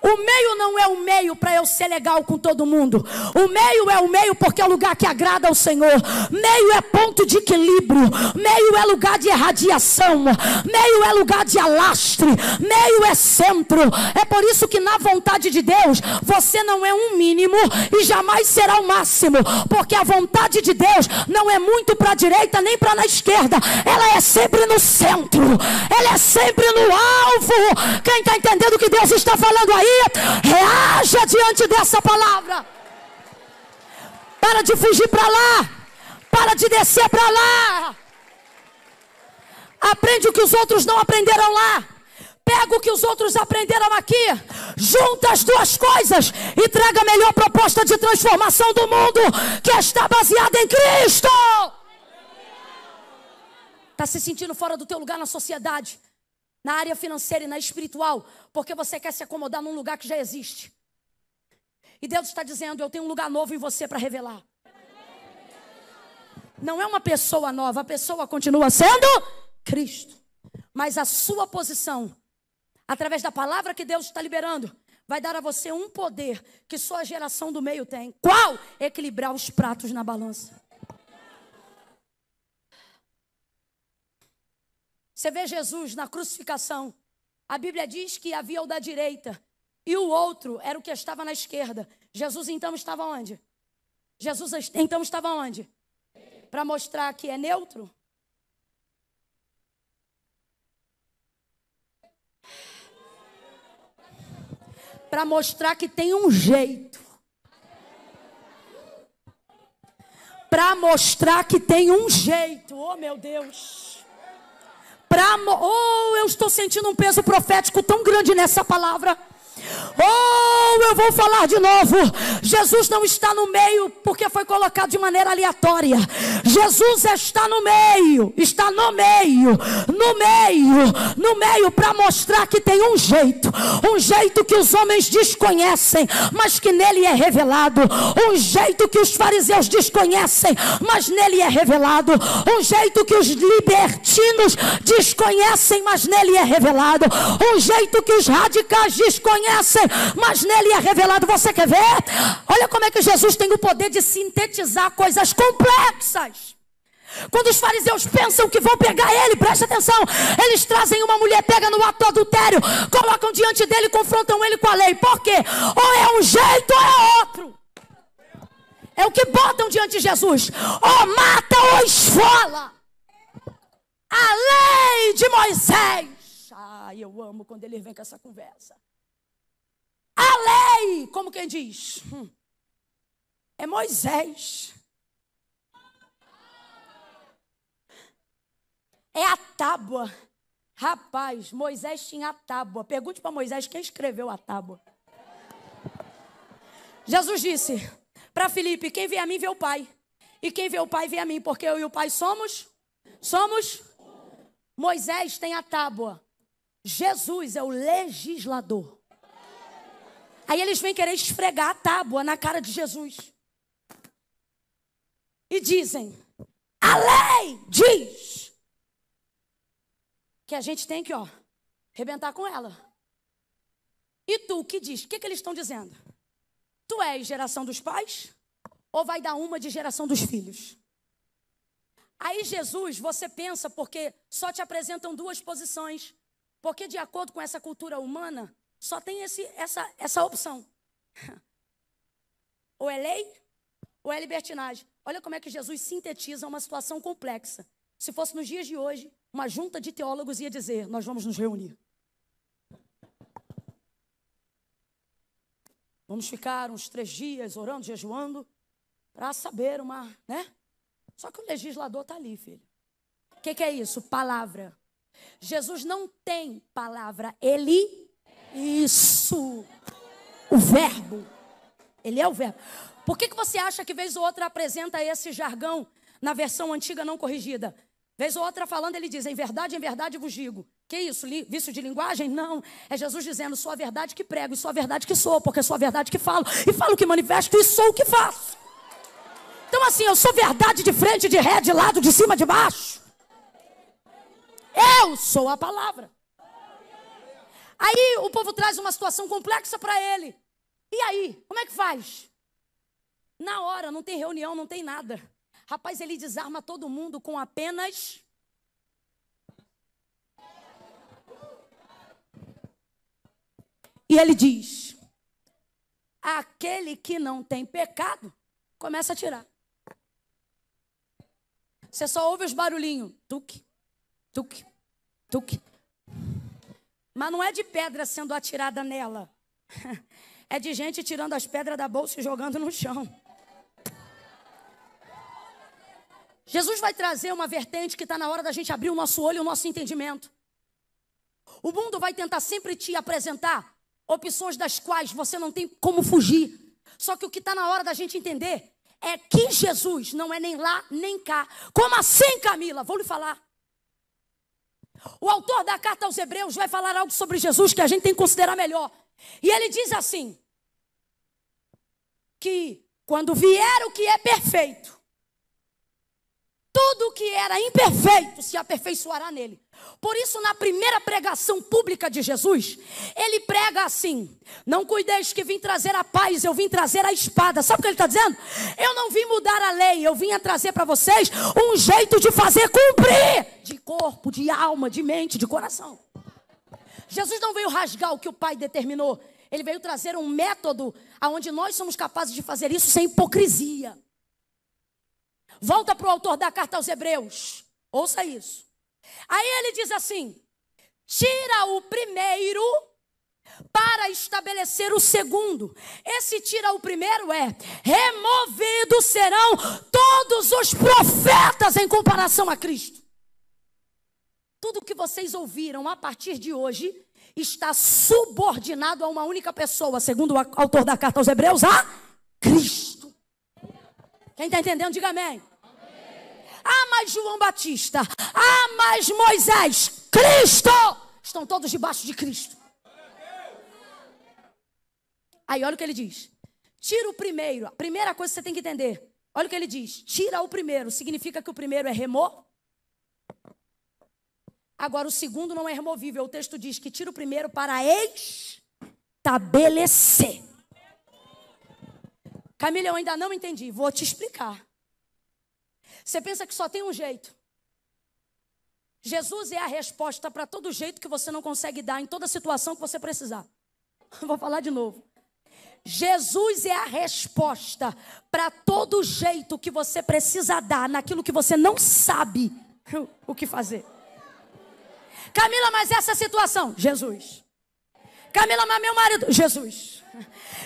O meio não é o meio para eu ser legal com todo mundo. O meio é o meio porque é o lugar que agrada ao Senhor. Meio é ponto de equilíbrio. Meio é lugar de irradiação. Meio é lugar de alastre. Meio é centro. É por isso que na vontade de Deus você não é um mínimo e jamais será o máximo. Porque a vontade de Deus não é muito para a direita nem para a esquerda. Ela é sempre no centro. Ela é sempre no alvo. Quem está entendendo o que Deus está falando aí? reaja diante dessa palavra. Para de fugir para lá. Para de descer para lá. Aprende o que os outros não aprenderam lá. Pega o que os outros aprenderam aqui. Junta as duas coisas e traga a melhor proposta de transformação do mundo, que está baseada em Cristo. Está se sentindo fora do teu lugar na sociedade? Na área financeira e na espiritual, porque você quer se acomodar num lugar que já existe. E Deus está dizendo: Eu tenho um lugar novo em você para revelar. Não é uma pessoa nova, a pessoa continua sendo Cristo. Mas a sua posição, através da palavra que Deus está liberando, vai dar a você um poder que só a geração do meio tem. Qual? Equilibrar os pratos na balança. Você vê Jesus na crucificação. A Bíblia diz que havia o da direita e o outro era o que estava na esquerda. Jesus então estava onde? Jesus então estava onde? Para mostrar que é neutro? Para mostrar que tem um jeito. Para mostrar que tem um jeito. Oh, meu Deus para. Oh, eu estou sentindo um peso profético tão grande nessa palavra. Oh, eu vou falar de novo. Jesus não está no meio porque foi colocado de maneira aleatória. Jesus está no meio, está no meio, no meio, no meio para mostrar que tem um jeito, um jeito que os homens desconhecem, mas que nele é revelado, um jeito que os fariseus desconhecem, mas nele é revelado, um jeito que os libertinos desconhecem, mas nele é revelado, um jeito que os radicais desconhecem conhecem, mas nele é revelado. Você quer ver? Olha como é que Jesus tem o poder de sintetizar coisas complexas. Quando os fariseus pensam que vão pegar ele, preste atenção, eles trazem uma mulher, pega no ato adultério, colocam diante dele, confrontam ele com a lei. Por quê? Ou é um jeito ou é outro. É o que botam diante de Jesus. Ou mata ou esfola. A lei de Moisés. Ah, eu amo quando ele vem com essa conversa. A lei, como quem diz? Hum, é Moisés. É a tábua. Rapaz, Moisés tinha a tábua. Pergunte para Moisés quem escreveu a tábua. Jesus disse para Filipe: Quem vê a mim vê o Pai. E quem vê o Pai vê a mim, porque eu e o Pai somos somos Moisés tem a tábua. Jesus é o legislador. Aí eles vêm querer esfregar a tábua na cara de Jesus. E dizem: a lei diz que a gente tem que, ó, rebentar com ela. E tu, que diz? O que, que eles estão dizendo? Tu és geração dos pais? Ou vai dar uma de geração dos filhos? Aí Jesus, você pensa, porque só te apresentam duas posições. Porque, de acordo com essa cultura humana, só tem esse, essa, essa opção. Ou é lei, ou é libertinagem. Olha como é que Jesus sintetiza uma situação complexa. Se fosse nos dias de hoje, uma junta de teólogos ia dizer: Nós vamos nos reunir. Vamos ficar uns três dias orando, jejuando, para saber uma, né? Só que o legislador está ali, filho. O que, que é isso? Palavra. Jesus não tem palavra, ele isso. O verbo. Ele é o verbo. Por que, que você acha que vez ou outra apresenta esse jargão na versão antiga não corrigida? Vez ou outra falando, ele diz: em verdade, em verdade vos digo. Que isso? Vício de linguagem? Não. É Jesus dizendo: sou a verdade que prego, e sou a verdade que sou, porque sou a verdade que falo, e falo que manifesto, e sou o que faço. Então, assim, eu sou verdade de frente, de ré, de lado, de cima, de baixo. Eu sou a palavra. Aí o povo traz uma situação complexa para ele. E aí, como é que faz? Na hora, não tem reunião, não tem nada. Rapaz, ele desarma todo mundo com apenas. E ele diz: aquele que não tem pecado, começa a tirar. Você só ouve os barulhinhos. Tuque, tuque, tuque. Mas não é de pedra sendo atirada nela. É de gente tirando as pedras da bolsa e jogando no chão. Jesus vai trazer uma vertente que está na hora da gente abrir o nosso olho e o nosso entendimento. O mundo vai tentar sempre te apresentar opções das quais você não tem como fugir. Só que o que está na hora da gente entender é que Jesus não é nem lá nem cá. Como assim, Camila? Vou lhe falar. O autor da carta aos Hebreus vai falar algo sobre Jesus que a gente tem que considerar melhor. E ele diz assim: que quando vier o que é perfeito, tudo que era imperfeito se aperfeiçoará nele. Por isso, na primeira pregação pública de Jesus, ele prega assim: Não cuideis que vim trazer a paz, eu vim trazer a espada. Sabe o que ele está dizendo? Eu não vim mudar a lei, eu vim trazer para vocês um jeito de fazer cumprir de corpo, de alma, de mente, de coração. Jesus não veio rasgar o que o Pai determinou, ele veio trazer um método aonde nós somos capazes de fazer isso sem hipocrisia. Volta para o autor da carta aos Hebreus. Ouça isso. Aí ele diz assim: tira o primeiro para estabelecer o segundo. Esse tira o primeiro é: removidos serão todos os profetas em comparação a Cristo. Tudo que vocês ouviram a partir de hoje está subordinado a uma única pessoa, segundo o autor da carta aos Hebreus, a Cristo. Quem está entendendo, diga amém. Ah, mas João Batista. Ah, mas Moisés. Cristo. Estão todos debaixo de Cristo. Aí olha o que ele diz. Tira o primeiro. A primeira coisa que você tem que entender. Olha o que ele diz. Tira o primeiro. Significa que o primeiro é remor. Agora o segundo não é removível. O texto diz que tira o primeiro para estabelecer. Camila, eu ainda não entendi. Vou te explicar. Você pensa que só tem um jeito. Jesus é a resposta para todo jeito que você não consegue dar, em toda situação que você precisar. Vou falar de novo. Jesus é a resposta para todo jeito que você precisa dar naquilo que você não sabe o que fazer. Camila, mas essa situação, Jesus. Camila, mas meu marido, Jesus.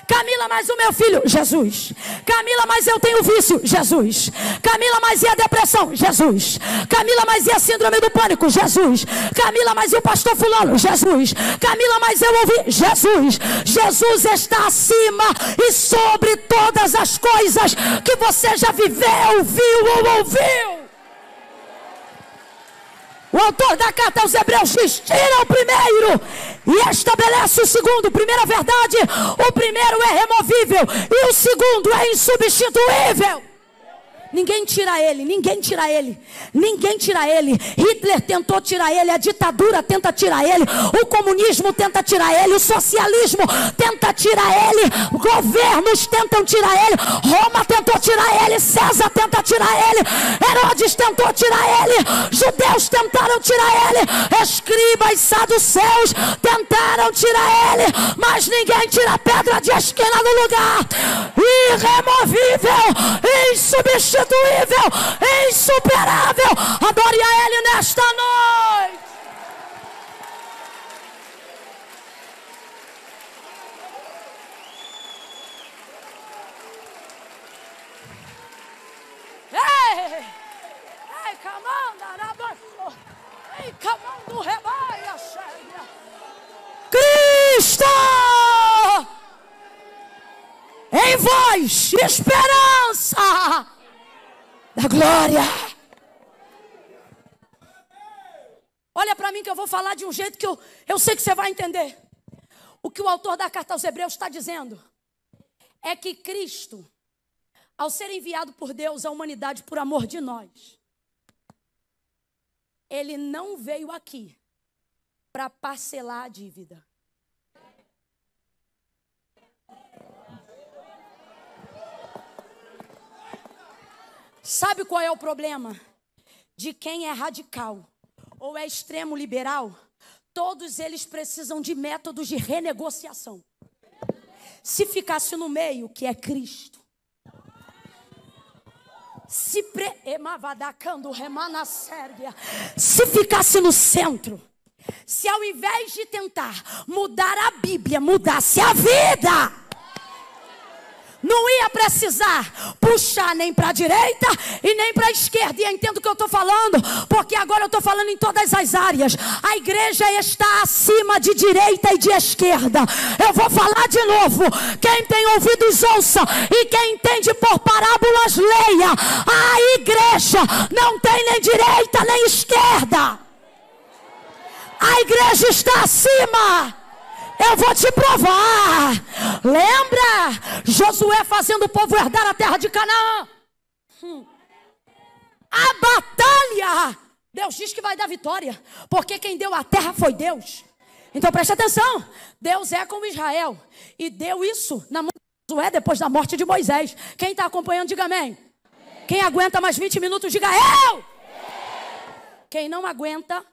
Camila, mas o meu filho, Jesus. Camila, mas eu tenho vício, Jesus. Camila, mas e a depressão, Jesus. Camila, mas e a síndrome do pânico, Jesus. Camila, mas e o pastor fulano, Jesus. Camila, mas eu ouvi, Jesus. Jesus está acima e sobre todas as coisas que você já viveu, viu ou ouviu. O autor da carta aos Hebreus diz: tira o primeiro e estabelece o segundo. Primeira verdade: o primeiro é removível e o segundo é insubstituível. Ninguém tira ele, ninguém tira ele, ninguém tira ele. Hitler tentou tirar ele, a ditadura tenta tirar ele, o comunismo tenta tirar ele, o socialismo tenta tirar ele, governos tentam tirar ele, Roma tentou tirar ele, César tenta tirar ele, Herodes tentou tirar ele, judeus tentaram tirar ele, escribas saduceus tentaram tirar ele, mas ninguém tira a pedra de esquina do lugar. Irremovível, insubstituível insubstituível, insuperável. Adore a Ele nesta noite. Ei, ei, comanda, Ei, camando rebaia, Cristo! Em vós, esperança da glória. Olha para mim que eu vou falar de um jeito que eu, eu sei que você vai entender. O que o autor da carta aos Hebreus está dizendo é que Cristo, ao ser enviado por Deus à humanidade por amor de nós, ele não veio aqui para parcelar a dívida. Sabe qual é o problema? De quem é radical ou é extremo liberal, todos eles precisam de métodos de renegociação. Se ficasse no meio, que é Cristo, se pre... se ficasse no centro, se ao invés de tentar mudar a Bíblia, mudasse a vida, não ia precisar puxar nem para a direita e nem para a esquerda. E entendo o que eu estou falando, porque agora eu estou falando em todas as áreas. A igreja está acima de direita e de esquerda. Eu vou falar de novo. Quem tem ouvidos, ouça. E quem entende por parábolas, leia. A igreja não tem nem direita nem esquerda. A igreja está acima eu vou te provar. Lembra? Josué fazendo o povo herdar a terra de Canaã. Hum. A batalha. Deus diz que vai dar vitória. Porque quem deu a terra foi Deus. Então preste atenção. Deus é como Israel. E deu isso na mão de Josué depois da morte de Moisés. Quem está acompanhando, diga amém. Quem aguenta mais 20 minutos, diga eu. Quem não aguenta,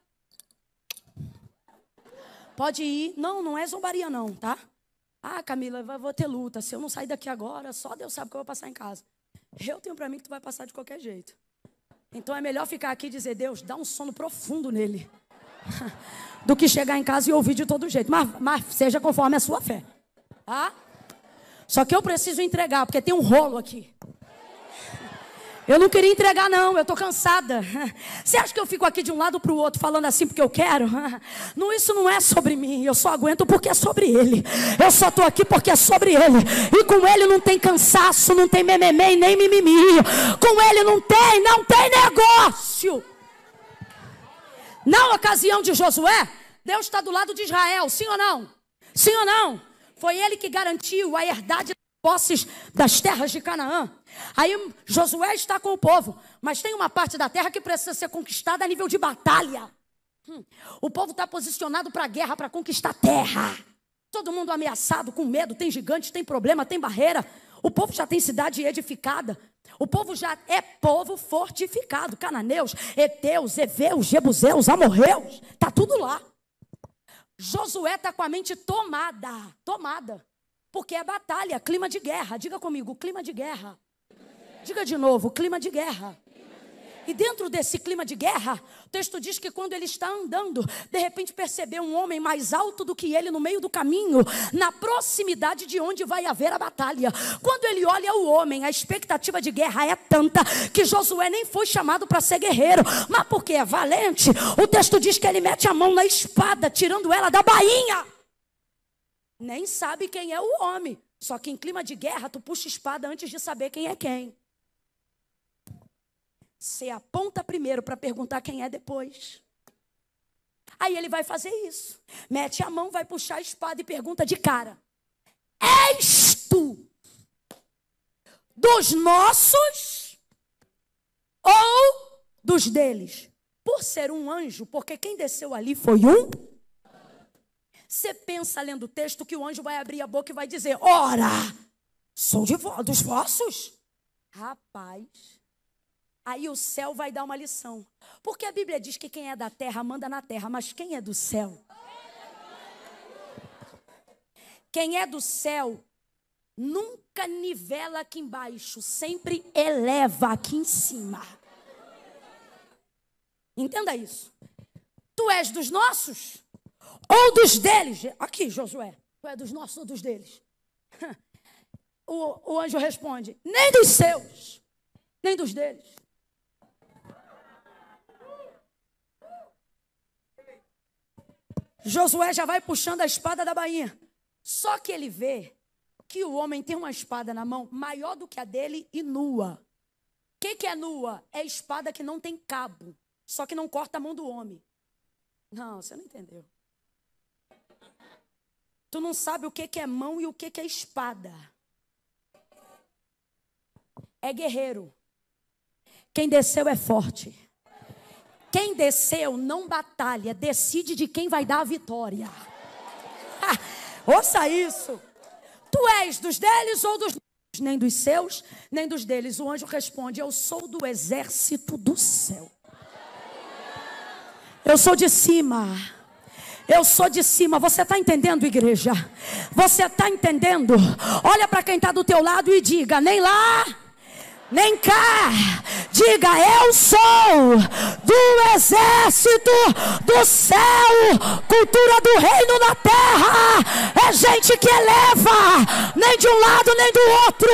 Pode ir. Não, não é zombaria, não, tá? Ah, Camila, vou ter luta. Se eu não sair daqui agora, só Deus sabe que eu vou passar em casa. Eu tenho para mim que tu vai passar de qualquer jeito. Então é melhor ficar aqui e dizer, Deus, dá um sono profundo nele. do que chegar em casa e ouvir de todo jeito. Mas, mas seja conforme a sua fé. Tá? Só que eu preciso entregar, porque tem um rolo aqui. Eu não queria entregar, não, eu estou cansada. Você acha que eu fico aqui de um lado para o outro falando assim porque eu quero? Não, isso não é sobre mim, eu só aguento porque é sobre Ele. Eu só estou aqui porque é sobre Ele. E com Ele não tem cansaço, não tem mememê nem mimimi. Com Ele não tem, não tem negócio. Na ocasião de Josué, Deus está do lado de Israel, sim ou não? Sim ou não? Foi Ele que garantiu a herdade das posses das terras de Canaã. Aí Josué está com o povo, mas tem uma parte da terra que precisa ser conquistada a nível de batalha. Hum. O povo está posicionado para a guerra, para conquistar terra. Todo mundo ameaçado, com medo, tem gigantes, tem problema, tem barreira. O povo já tem cidade edificada. O povo já é povo fortificado. Cananeus, Eteus, Eveus, Jebuseus, Amorreus. Está tudo lá. Josué está com a mente tomada. Tomada. Porque é batalha, clima de guerra. Diga comigo, clima de guerra. Diga de novo: clima de guerra. E dentro desse clima de guerra, o texto diz que quando ele está andando, de repente percebeu um homem mais alto do que ele no meio do caminho, na proximidade de onde vai haver a batalha. Quando ele olha o homem, a expectativa de guerra é tanta que Josué nem foi chamado para ser guerreiro, mas porque é valente, o texto diz que ele mete a mão na espada, tirando ela da bainha. Nem sabe quem é o homem. Só que em clima de guerra, tu puxa espada antes de saber quem é quem. Você aponta primeiro para perguntar quem é depois. Aí ele vai fazer isso. Mete a mão, vai puxar a espada e pergunta de cara: És tu dos nossos ou dos deles? Por ser um anjo, porque quem desceu ali foi um. Você pensa lendo o texto que o anjo vai abrir a boca e vai dizer: Ora, sou de vo dos vossos? Rapaz. Aí o céu vai dar uma lição. Porque a Bíblia diz que quem é da terra manda na terra, mas quem é do céu? Quem é do céu nunca nivela aqui embaixo, sempre eleva aqui em cima. Entenda isso. Tu és dos nossos ou dos deles? Aqui, Josué. Tu é dos nossos ou dos deles? O, o anjo responde: nem dos seus, nem dos deles. Josué já vai puxando a espada da bainha. Só que ele vê que o homem tem uma espada na mão maior do que a dele e nua. O que, que é nua? É espada que não tem cabo, só que não corta a mão do homem. Não, você não entendeu. Tu não sabe o que, que é mão e o que, que é espada. É guerreiro. Quem desceu é forte. Quem desceu não batalha, decide de quem vai dar a vitória. Ah, ouça isso. Tu és dos deles ou dos nem dos seus, nem dos deles. O anjo responde: Eu sou do exército do céu. Eu sou de cima. Eu sou de cima. Você está entendendo, igreja? Você está entendendo? Olha para quem está do teu lado e diga: nem lá nem cá. Diga, eu sou do exército do céu, cultura do reino na terra. É gente que eleva, nem de um lado nem do outro.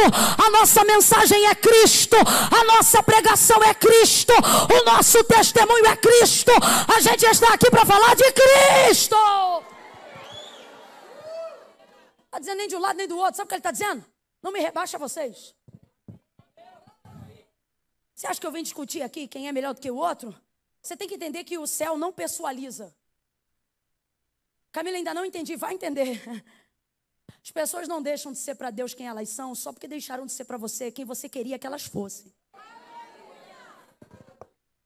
A nossa mensagem é Cristo, a nossa pregação é Cristo, o nosso testemunho é Cristo. A gente está aqui para falar de Cristo. Está dizendo nem de um lado nem do outro. Sabe o que ele está dizendo? Não me rebaixa vocês. Você acha que eu venho discutir aqui quem é melhor do que o outro? Você tem que entender que o céu não pessoaliza. Camila, ainda não entendi, vai entender. As pessoas não deixam de ser para Deus quem elas são só porque deixaram de ser para você quem você queria que elas fossem.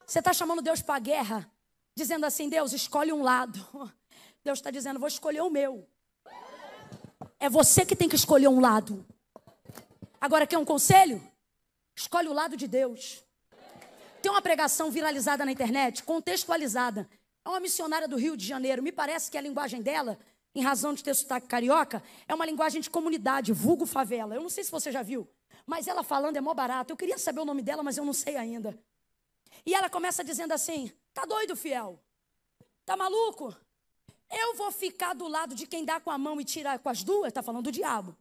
Você está chamando Deus para a guerra, dizendo assim: Deus, escolhe um lado. Deus está dizendo: vou escolher o meu. É você que tem que escolher um lado. Agora, quer um conselho? Escolhe o lado de Deus. Tem uma pregação viralizada na internet, contextualizada. É uma missionária do Rio de Janeiro. Me parece que a linguagem dela, em razão de ter sotaque carioca, é uma linguagem de comunidade, vulgo favela. Eu não sei se você já viu, mas ela falando é mó barato. Eu queria saber o nome dela, mas eu não sei ainda. E ela começa dizendo assim: Tá doido, fiel? Tá maluco? Eu vou ficar do lado de quem dá com a mão e tira com as duas? Tá falando do diabo.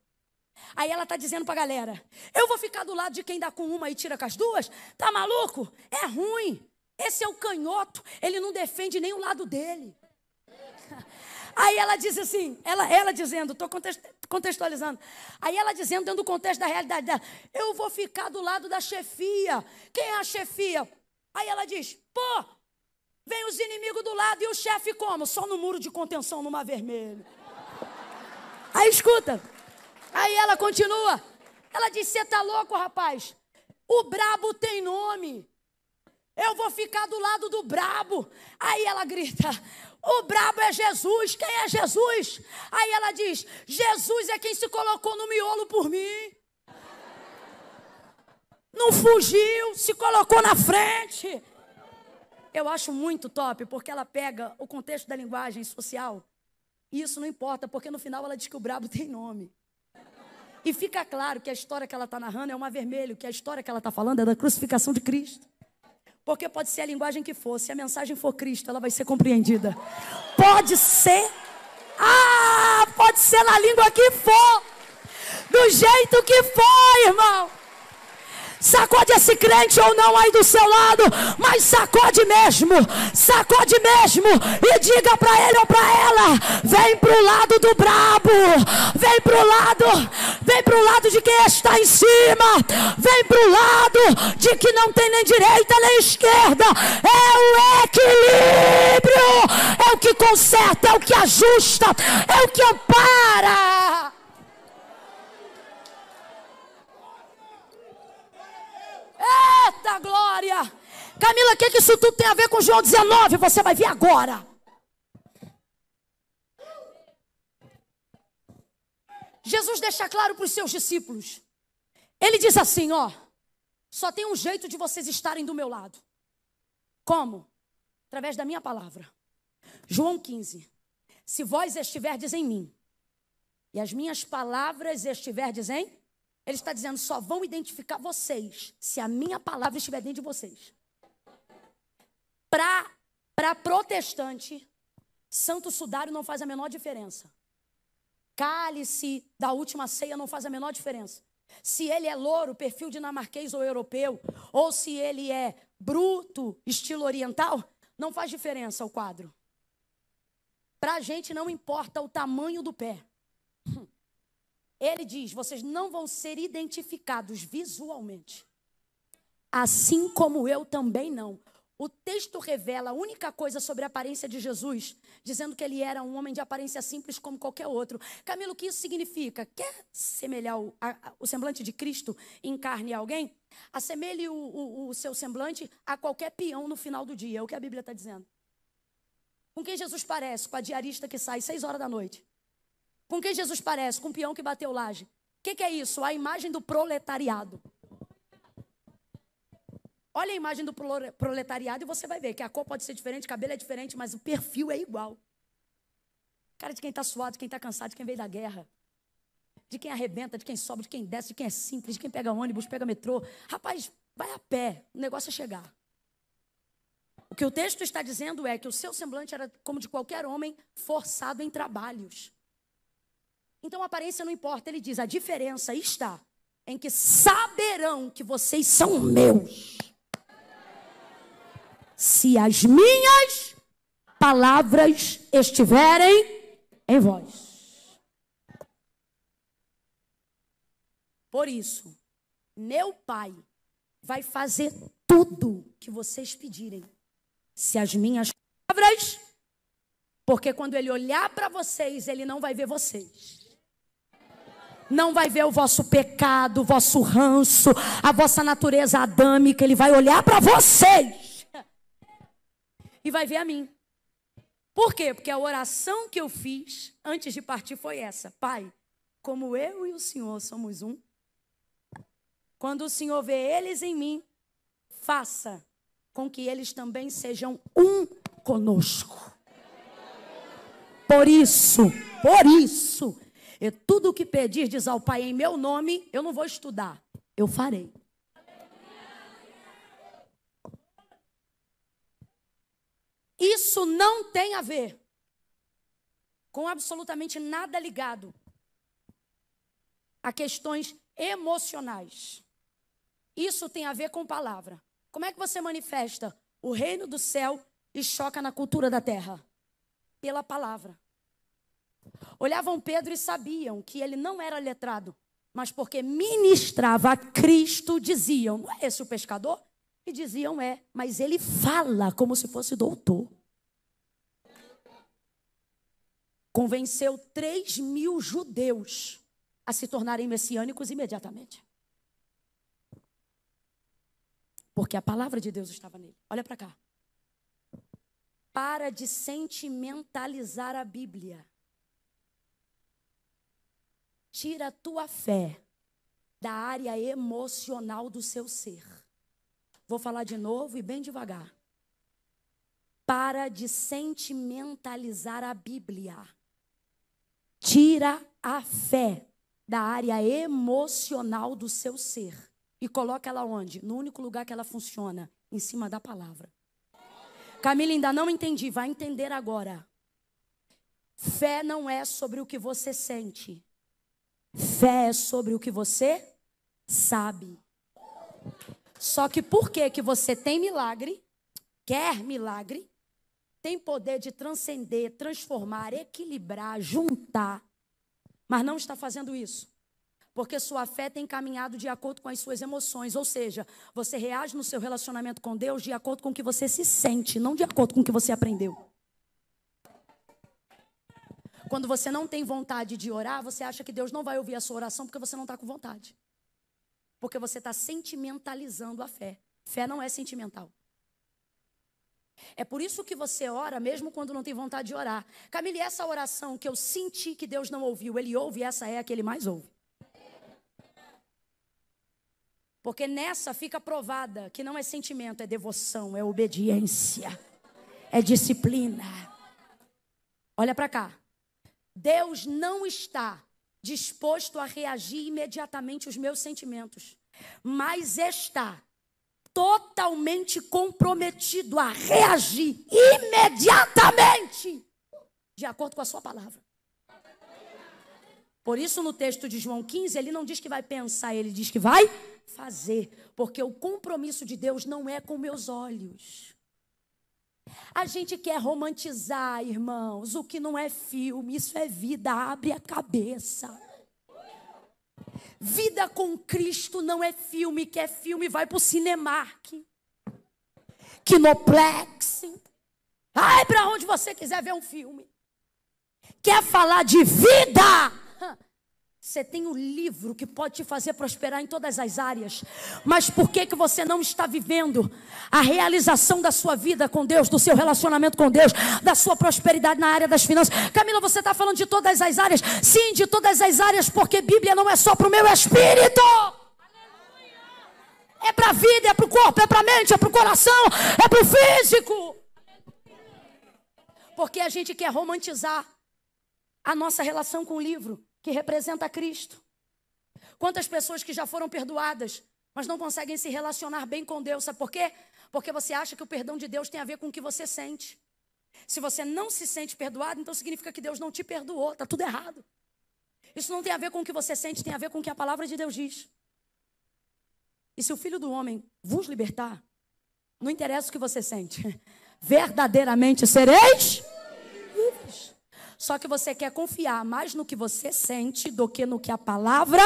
Aí ela tá dizendo pra galera: Eu vou ficar do lado de quem dá com uma e tira com as duas? Tá maluco? É ruim. Esse é o canhoto. Ele não defende nem o lado dele. Aí ela diz assim, ela, ela dizendo, estou contextualizando. Aí ela dizendo, dentro do contexto da realidade dela, eu vou ficar do lado da chefia. Quem é a chefia? Aí ela diz, pô, vem os inimigos do lado e o chefe como? Só no muro de contenção, no mar vermelho. Aí escuta. Aí ela continua. Ela diz: Você tá louco, rapaz? O brabo tem nome. Eu vou ficar do lado do brabo. Aí ela grita: O brabo é Jesus. Quem é Jesus? Aí ela diz: Jesus é quem se colocou no miolo por mim. Não fugiu, se colocou na frente. Eu acho muito top, porque ela pega o contexto da linguagem social. E isso não importa, porque no final ela diz que o brabo tem nome. E fica claro que a história que ela está narrando é uma vermelho, que a história que ela está falando é da crucificação de Cristo. Porque pode ser a linguagem que for, se a mensagem for Cristo, ela vai ser compreendida. Pode ser, ah, pode ser na língua que for, do jeito que for, irmão. Sacode esse crente ou não aí do seu lado, mas sacode mesmo, sacode mesmo e diga para ele ou para ela: vem pro lado do brabo, vem pro lado, vem pro lado de quem está em cima, vem pro lado de que não tem nem direita nem esquerda. É o equilíbrio, é o que conserta, é o que ajusta, é o que ampara. Eita glória! Camila, o que, que isso tudo tem a ver com João 19? Você vai ver agora. Jesus deixa claro para os seus discípulos. Ele diz assim: ó, só tem um jeito de vocês estarem do meu lado. Como? Através da minha palavra. João 15. Se vós estiverdes em mim, e as minhas palavras estiverdes em ele está dizendo: só vão identificar vocês se a minha palavra estiver dentro de vocês. Para protestante, santo sudário não faz a menor diferença. Cálice da última ceia não faz a menor diferença. Se ele é louro, perfil dinamarquês ou europeu, ou se ele é bruto, estilo oriental, não faz diferença o quadro. Para a gente não importa o tamanho do pé. Ele diz: vocês não vão ser identificados visualmente. Assim como eu também não. O texto revela a única coisa sobre a aparência de Jesus, dizendo que ele era um homem de aparência simples como qualquer outro. Camilo, o que isso significa? Quer semelhar o, a, o semblante de Cristo em carne a alguém? Assemelhe o, o, o seu semblante a qualquer peão no final do dia, é o que a Bíblia está dizendo. Com quem Jesus parece? Com a diarista que sai seis horas da noite. Com quem Jesus parece? Com o peão que bateu laje. O que, que é isso? A imagem do proletariado. Olha a imagem do proletariado e você vai ver que a cor pode ser diferente, o cabelo é diferente, mas o perfil é igual. Cara de quem está suado, de quem está cansado, de quem veio da guerra. De quem arrebenta, de quem sobe, de quem desce, de quem é simples, de quem pega ônibus, pega metrô. Rapaz, vai a pé, o negócio é chegar. O que o texto está dizendo é que o seu semblante era como de qualquer homem forçado em trabalhos. Então a aparência não importa, ele diz: a diferença está em que saberão que vocês são meus se as minhas palavras estiverem em vós. Por isso, meu Pai vai fazer tudo que vocês pedirem, se as minhas palavras, porque quando ele olhar para vocês, ele não vai ver vocês. Não vai ver o vosso pecado, o vosso ranço, a vossa natureza adâmica, ele vai olhar para vocês e vai ver a mim. Por quê? Porque a oração que eu fiz antes de partir foi essa: Pai, como eu e o Senhor somos um, quando o Senhor vê eles em mim, faça com que eles também sejam um conosco. Por isso, por isso, e tudo o que pedir diz ao Pai em meu nome, eu não vou estudar, eu farei. Isso não tem a ver com absolutamente nada ligado a questões emocionais. Isso tem a ver com palavra. Como é que você manifesta o reino do céu e choca na cultura da terra? Pela palavra. Olhavam Pedro e sabiam que ele não era letrado, mas porque ministrava a Cristo, diziam: Não é esse o pescador? E diziam: É, mas ele fala como se fosse doutor. Convenceu 3 mil judeus a se tornarem messiânicos imediatamente. Porque a palavra de Deus estava nele. Olha para cá. Para de sentimentalizar a Bíblia. Tira a tua fé da área emocional do seu ser. Vou falar de novo e bem devagar. Para de sentimentalizar a Bíblia. Tira a fé da área emocional do seu ser e coloca ela onde? No único lugar que ela funciona, em cima da palavra. Camila, ainda não entendi, vai entender agora. Fé não é sobre o que você sente. Fé é sobre o que você sabe. Só que por que que você tem milagre, quer milagre, tem poder de transcender, transformar, equilibrar, juntar, mas não está fazendo isso? Porque sua fé tem caminhado de acordo com as suas emoções, ou seja, você reage no seu relacionamento com Deus de acordo com o que você se sente, não de acordo com o que você aprendeu. Quando você não tem vontade de orar, você acha que Deus não vai ouvir a sua oração porque você não está com vontade. Porque você está sentimentalizando a fé. Fé não é sentimental. É por isso que você ora, mesmo quando não tem vontade de orar. Camille, essa oração que eu senti que Deus não ouviu, Ele ouve, essa é a que Ele mais ouve. Porque nessa fica provada que não é sentimento, é devoção, é obediência, é disciplina. Olha para cá. Deus não está disposto a reagir imediatamente aos meus sentimentos, mas está totalmente comprometido a reagir imediatamente de acordo com a sua palavra. Por isso, no texto de João 15, ele não diz que vai pensar, ele diz que vai fazer, porque o compromisso de Deus não é com meus olhos. A gente quer romantizar, irmãos, o que não é filme, isso é vida, abre a cabeça. Vida com Cristo não é filme, que é filme, vai para o Cinemark, Kinoplex. Ai, para onde você quiser ver um filme. Quer falar de vida? Você tem um livro que pode te fazer prosperar em todas as áreas. Mas por que, que você não está vivendo a realização da sua vida com Deus, do seu relacionamento com Deus, da sua prosperidade na área das finanças? Camila, você está falando de todas as áreas? Sim, de todas as áreas, porque Bíblia não é só para o meu espírito. É para a vida, é para o corpo, é para a mente, é para o coração, é para o físico. Porque a gente quer romantizar a nossa relação com o livro que representa Cristo. Quantas pessoas que já foram perdoadas, mas não conseguem se relacionar bem com Deus, sabe por quê? Porque você acha que o perdão de Deus tem a ver com o que você sente. Se você não se sente perdoado, então significa que Deus não te perdoou, está tudo errado. Isso não tem a ver com o que você sente, tem a ver com o que a palavra de Deus diz. E se o filho do homem vos libertar, não interessa o que você sente, verdadeiramente sereis. Só que você quer confiar mais no que você sente do que no que a palavra.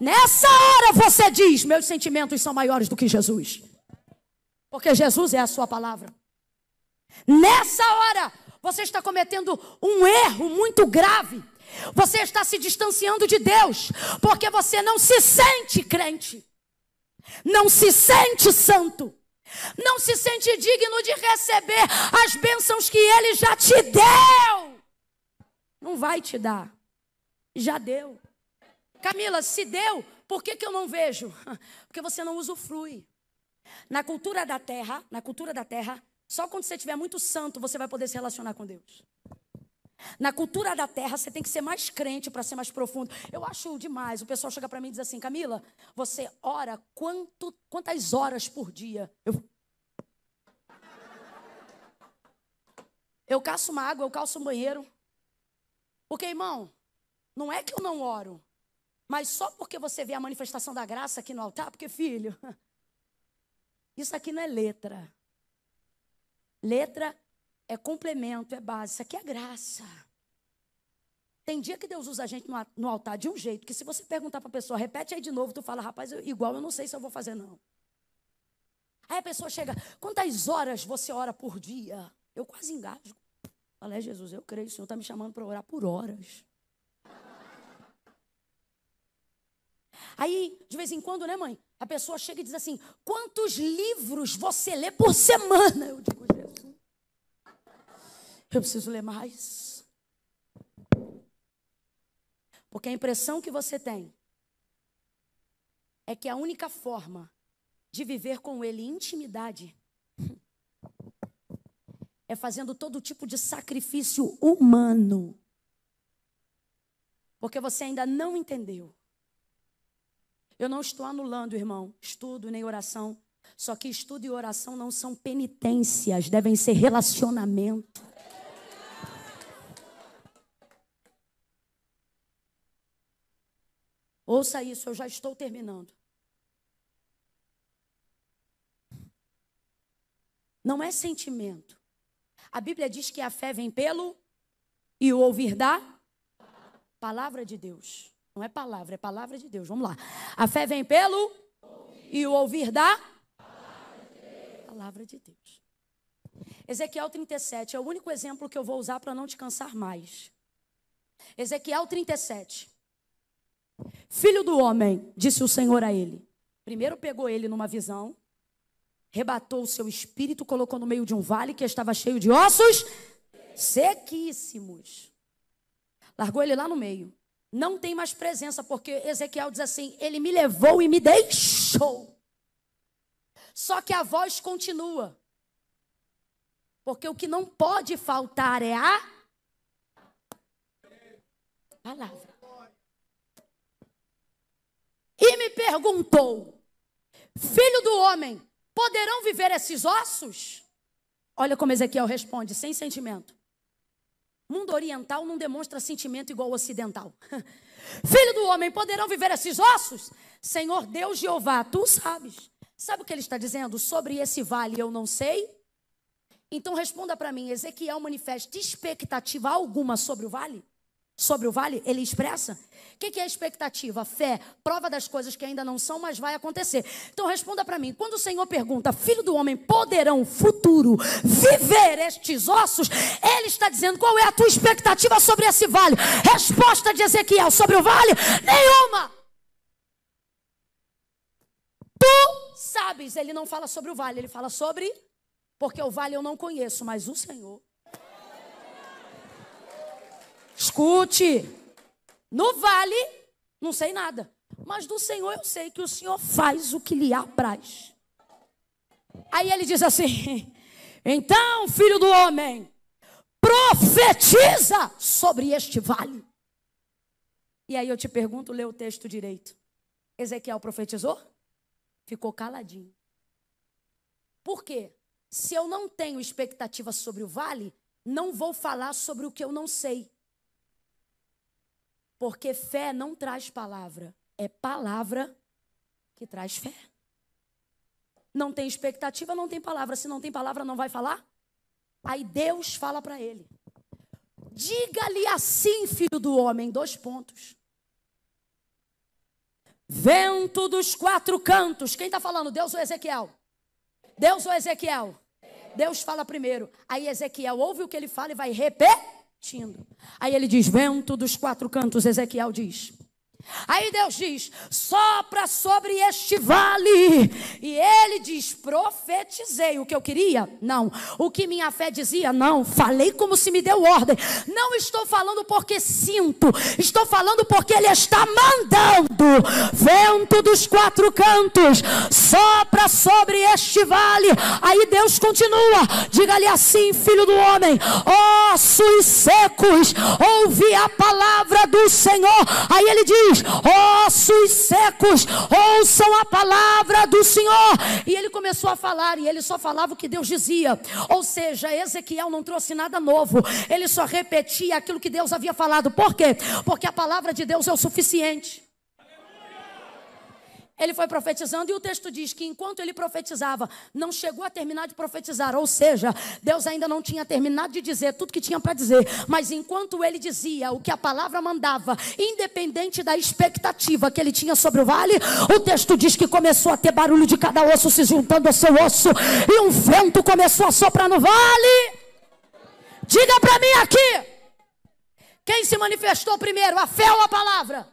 Nessa hora você diz: Meus sentimentos são maiores do que Jesus. Porque Jesus é a sua palavra. Nessa hora você está cometendo um erro muito grave. Você está se distanciando de Deus, porque você não se sente crente, não se sente santo, não se sente digno de receber as bênçãos que Ele já te deu. Não vai te dar. Já deu. Camila, se deu, por que, que eu não vejo? Porque você não usufrui. Na cultura da terra, na cultura da terra, só quando você estiver muito santo você vai poder se relacionar com Deus. Na cultura da terra, você tem que ser mais crente para ser mais profundo. Eu acho demais. O pessoal chega para mim e diz assim: Camila, você ora quanto, quantas horas por dia? Eu, eu caço uma água, eu calço um banheiro. Porque, irmão, não é que eu não oro, mas só porque você vê a manifestação da graça aqui no altar, porque, filho, isso aqui não é letra. Letra é complemento, é base. Isso aqui é graça. Tem dia que Deus usa a gente no altar de um jeito que se você perguntar para a pessoa, repete aí de novo, tu fala, rapaz, igual eu não sei se eu vou fazer não. Aí a pessoa chega, quantas horas você ora por dia? Eu quase engasgo. Falei, é, Jesus, eu creio, o Senhor está me chamando para orar por horas. Aí, de vez em quando, né, mãe? A pessoa chega e diz assim: quantos livros você lê por semana? Eu digo, Jesus, eu preciso ler mais. Porque a impressão que você tem é que a única forma de viver com Ele intimidade é fazendo todo tipo de sacrifício humano. Porque você ainda não entendeu. Eu não estou anulando, irmão, estudo nem oração. Só que estudo e oração não são penitências, devem ser relacionamento. Ouça isso, eu já estou terminando. Não é sentimento. A Bíblia diz que a fé vem pelo e o ouvir da palavra de Deus. Não é palavra, é palavra de Deus. Vamos lá. A fé vem pelo e o ouvir da palavra de Deus. Ezequiel 37 é o único exemplo que eu vou usar para não te cansar mais. Ezequiel 37. Filho do homem, disse o Senhor a ele. Primeiro pegou ele numa visão, rebatou o seu espírito, colocou no meio de um vale que estava cheio de ossos sequíssimos. Largou ele lá no meio. Não tem mais presença, porque Ezequiel diz assim: Ele me levou e me deixou. Só que a voz continua. Porque o que não pode faltar é a palavra. E me perguntou: Filho do homem, Poderão viver esses ossos? Olha como Ezequiel responde, sem sentimento. Mundo oriental não demonstra sentimento igual ao ocidental. Filho do homem, poderão viver esses ossos? Senhor Deus Jeová, tu sabes. Sabe o que ele está dizendo? Sobre esse vale eu não sei Então responda para mim: Ezequiel manifesta expectativa alguma sobre o vale? Sobre o vale? Ele expressa? O que, que é expectativa? Fé, prova das coisas que ainda não são, mas vai acontecer. Então responda para mim: quando o Senhor pergunta, filho do homem, poderão futuro viver estes ossos? Ele está dizendo qual é a tua expectativa sobre esse vale? Resposta de Ezequiel sobre o vale: nenhuma. Tu sabes, ele não fala sobre o vale, ele fala sobre porque o vale eu não conheço, mas o Senhor. Escute, no vale não sei nada, mas do Senhor eu sei que o Senhor faz o que lhe apraz. Aí ele diz assim: então, filho do homem, profetiza sobre este vale. E aí eu te pergunto, lê o texto direito. Ezequiel profetizou? Ficou caladinho. Por quê? Se eu não tenho expectativa sobre o vale, não vou falar sobre o que eu não sei. Porque fé não traz palavra, é palavra que traz fé. Não tem expectativa, não tem palavra. Se não tem palavra, não vai falar? Aí Deus fala para ele: Diga-lhe assim, filho do homem, dois pontos. Vento dos quatro cantos. Quem está falando? Deus ou Ezequiel? Deus ou Ezequiel? Deus fala primeiro. Aí Ezequiel ouve o que ele fala e vai repetindo. Aí ele diz: Vento dos quatro cantos. Ezequiel diz: Aí Deus diz: sopra sobre este vale. E ele diz: profetizei o que eu queria? Não. O que minha fé dizia? Não. Falei como se me deu ordem. Não estou falando porque sinto, estou falando porque ele está mandando. Vento dos quatro cantos, sopra sobre este vale. Aí Deus continua: diga-lhe assim, filho do homem, ossos secos, ouve a palavra do Senhor. Aí ele diz: ossos secos, ouçam a palavra do Senhor. E ele começou a falar, e ele só falava o que Deus dizia. Ou seja, Ezequiel não trouxe nada novo, ele só repetia aquilo que Deus havia falado. Por quê? Porque a palavra de Deus é o suficiente. Ele foi profetizando e o texto diz que enquanto ele profetizava, não chegou a terminar de profetizar, ou seja, Deus ainda não tinha terminado de dizer tudo que tinha para dizer, mas enquanto ele dizia o que a palavra mandava, independente da expectativa que ele tinha sobre o vale, o texto diz que começou a ter barulho de cada osso se juntando ao seu osso, e um vento começou a soprar no vale. Diga para mim aqui, quem se manifestou primeiro, a fé ou a palavra?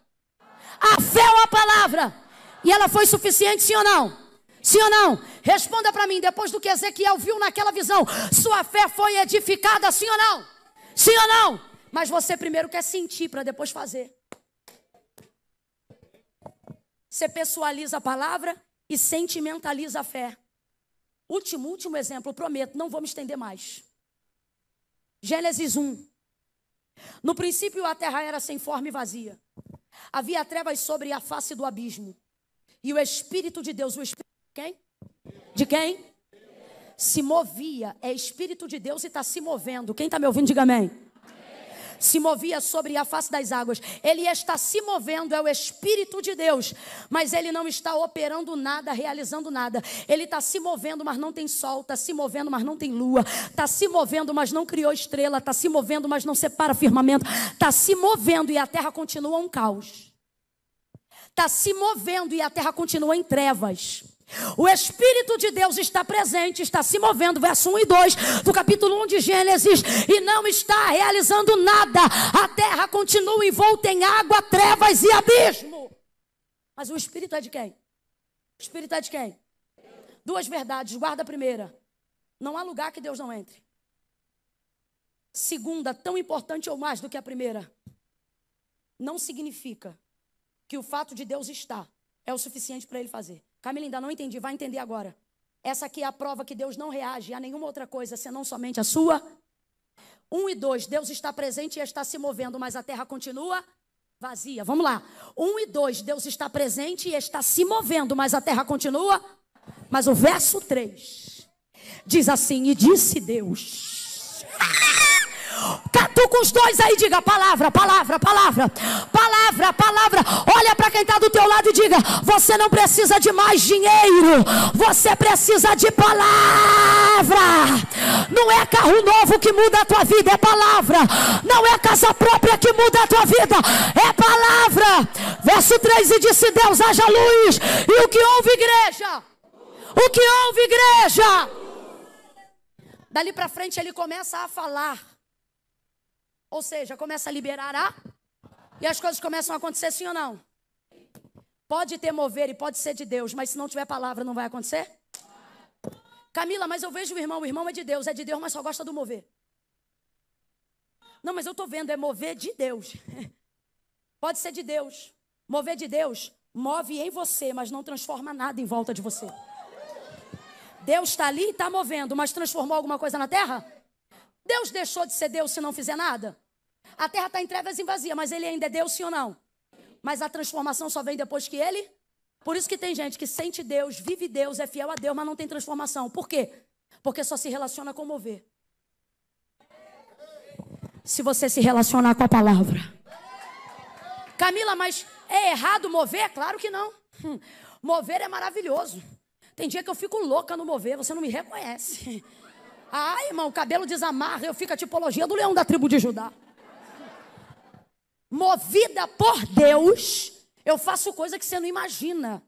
A fé ou a palavra? E ela foi suficiente, sim ou não? Sim ou não? Responda para mim, depois do que Ezequiel viu naquela visão, sua fé foi edificada, sim ou não? Sim ou não? Mas você primeiro quer sentir para depois fazer. Você pessoaliza a palavra e sentimentaliza a fé. Último, último exemplo, prometo, não vou me estender mais. Gênesis 1. No princípio a terra era sem forma e vazia. Havia trevas sobre a face do abismo. E o Espírito de Deus, o Espírito de quem? De quem? Se movia, é Espírito de Deus e está se movendo. Quem está me ouvindo, diga amém se movia sobre a face das águas. Ele está se movendo, é o Espírito de Deus, mas ele não está operando nada, realizando nada. Ele está se movendo, mas não tem sol, está se movendo, mas não tem lua, está se movendo, mas não criou estrela, está se movendo, mas não separa firmamento, está se movendo e a terra continua um caos está se movendo e a terra continua em trevas. O Espírito de Deus está presente, está se movendo, verso 1 e 2 do capítulo 1 de Gênesis, e não está realizando nada. A terra continua envolta em água, trevas e abismo. Mas o Espírito é de quem? O Espírito é de quem? Duas verdades, guarda a primeira. Não há lugar que Deus não entre. Segunda, tão importante ou mais do que a primeira, não significa que o fato de Deus estar é o suficiente para ele fazer. Camila, ainda não entendi, vai entender agora. Essa aqui é a prova que Deus não reage a nenhuma outra coisa, senão somente a sua. Um e dois, Deus está presente e está se movendo, mas a terra continua vazia. Vamos lá. Um e dois, Deus está presente e está se movendo, mas a terra continua. Mas o verso 3 diz assim: E disse Deus. Catu com os dois aí, diga palavra, palavra, palavra, palavra, palavra. Olha para quem está do teu lado e diga: você não precisa de mais dinheiro, você precisa de palavra. Não é carro novo que muda a tua vida, é palavra. Não é casa própria que muda a tua vida, é palavra. Verso 3 e disse: Deus, haja luz. E o que houve, igreja? O que houve, igreja? Dali para frente ele começa a falar. Ou seja, começa a liberar a. E as coisas começam a acontecer sim ou não? Pode ter mover e pode ser de Deus, mas se não tiver palavra, não vai acontecer? Camila, mas eu vejo o irmão, o irmão é de Deus, é de Deus, mas só gosta do mover. Não, mas eu estou vendo, é mover de Deus. Pode ser de Deus. Mover de Deus move em você, mas não transforma nada em volta de você. Deus está ali e está movendo, mas transformou alguma coisa na terra? Deus deixou de ser Deus se não fizer nada? A terra está em trevas e vazia, mas ele ainda é Deus, sim ou não? Mas a transformação só vem depois que ele. Por isso que tem gente que sente Deus, vive Deus, é fiel a Deus, mas não tem transformação. Por quê? Porque só se relaciona com mover. Se você se relacionar com a palavra. Camila, mas é errado mover? Claro que não. Hum, mover é maravilhoso. Tem dia que eu fico louca no mover, você não me reconhece. Ai, irmão, o cabelo desamarra, eu fico a tipologia do leão da tribo de Judá movida por Deus, eu faço coisa que você não imagina.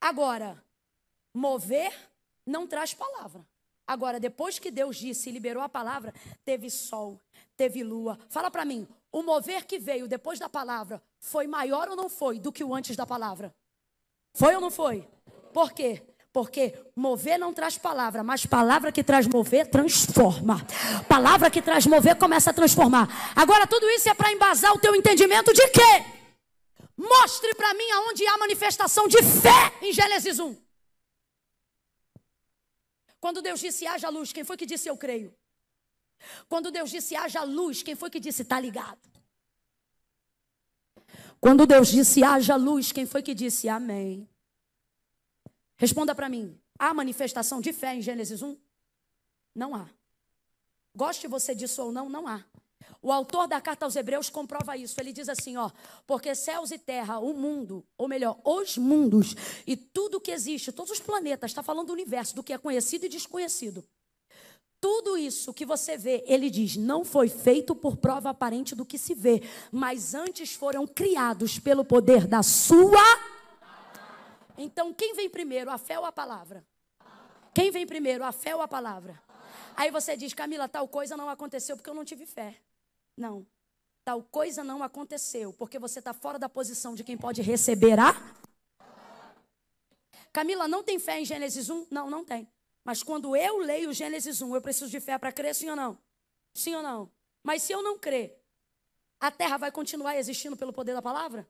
Agora, mover não traz palavra. Agora, depois que Deus disse e liberou a palavra, teve sol, teve lua. Fala para mim, o mover que veio depois da palavra foi maior ou não foi do que o antes da palavra? Foi ou não foi? Por quê? Porque mover não traz palavra, mas palavra que traz mover transforma. Palavra que traz mover começa a transformar. Agora tudo isso é para embasar o teu entendimento de quê? Mostre para mim aonde há manifestação de fé em Gênesis 1. Quando Deus disse haja luz, quem foi que disse eu creio? Quando Deus disse haja luz, quem foi que disse está ligado? Quando Deus disse haja luz, quem foi que disse amém? Responda para mim: há manifestação de fé em Gênesis 1? Não há. Goste você disso ou não, não há. O autor da carta aos Hebreus comprova isso. Ele diz assim, ó: "Porque céus e terra, o mundo, ou melhor, os mundos e tudo que existe, todos os planetas, está falando do universo, do que é conhecido e desconhecido. Tudo isso que você vê, ele diz, não foi feito por prova aparente do que se vê, mas antes foram criados pelo poder da sua então, quem vem primeiro, a fé ou a palavra? Quem vem primeiro, a fé ou a palavra? Aí você diz, Camila, tal coisa não aconteceu porque eu não tive fé. Não. Tal coisa não aconteceu porque você está fora da posição de quem pode receber a. Camila, não tem fé em Gênesis 1? Não, não tem. Mas quando eu leio Gênesis 1, eu preciso de fé para crer, sim ou não? Sim ou não? Mas se eu não crer, a terra vai continuar existindo pelo poder da palavra?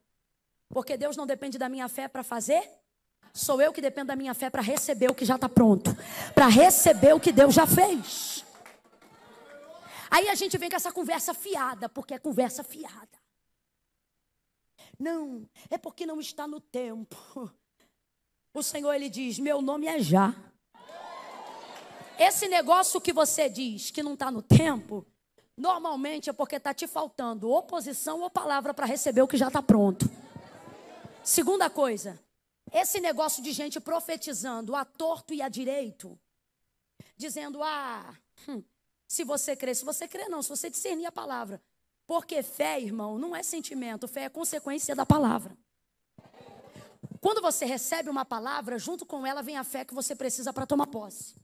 Porque Deus não depende da minha fé para fazer Sou eu que dependo da minha fé para receber o que já está pronto, para receber o que Deus já fez. Aí a gente vem com essa conversa fiada, porque é conversa fiada. Não, é porque não está no tempo. O Senhor ele diz: Meu nome é já. Esse negócio que você diz que não está no tempo, normalmente é porque está te faltando oposição ou palavra para receber o que já está pronto. Segunda coisa, esse negócio de gente profetizando a torto e a direito, dizendo, ah, hum, se você crê, se você crê não, se você discernir a palavra. Porque fé, irmão, não é sentimento, fé é consequência da palavra. Quando você recebe uma palavra, junto com ela vem a fé que você precisa para tomar posse.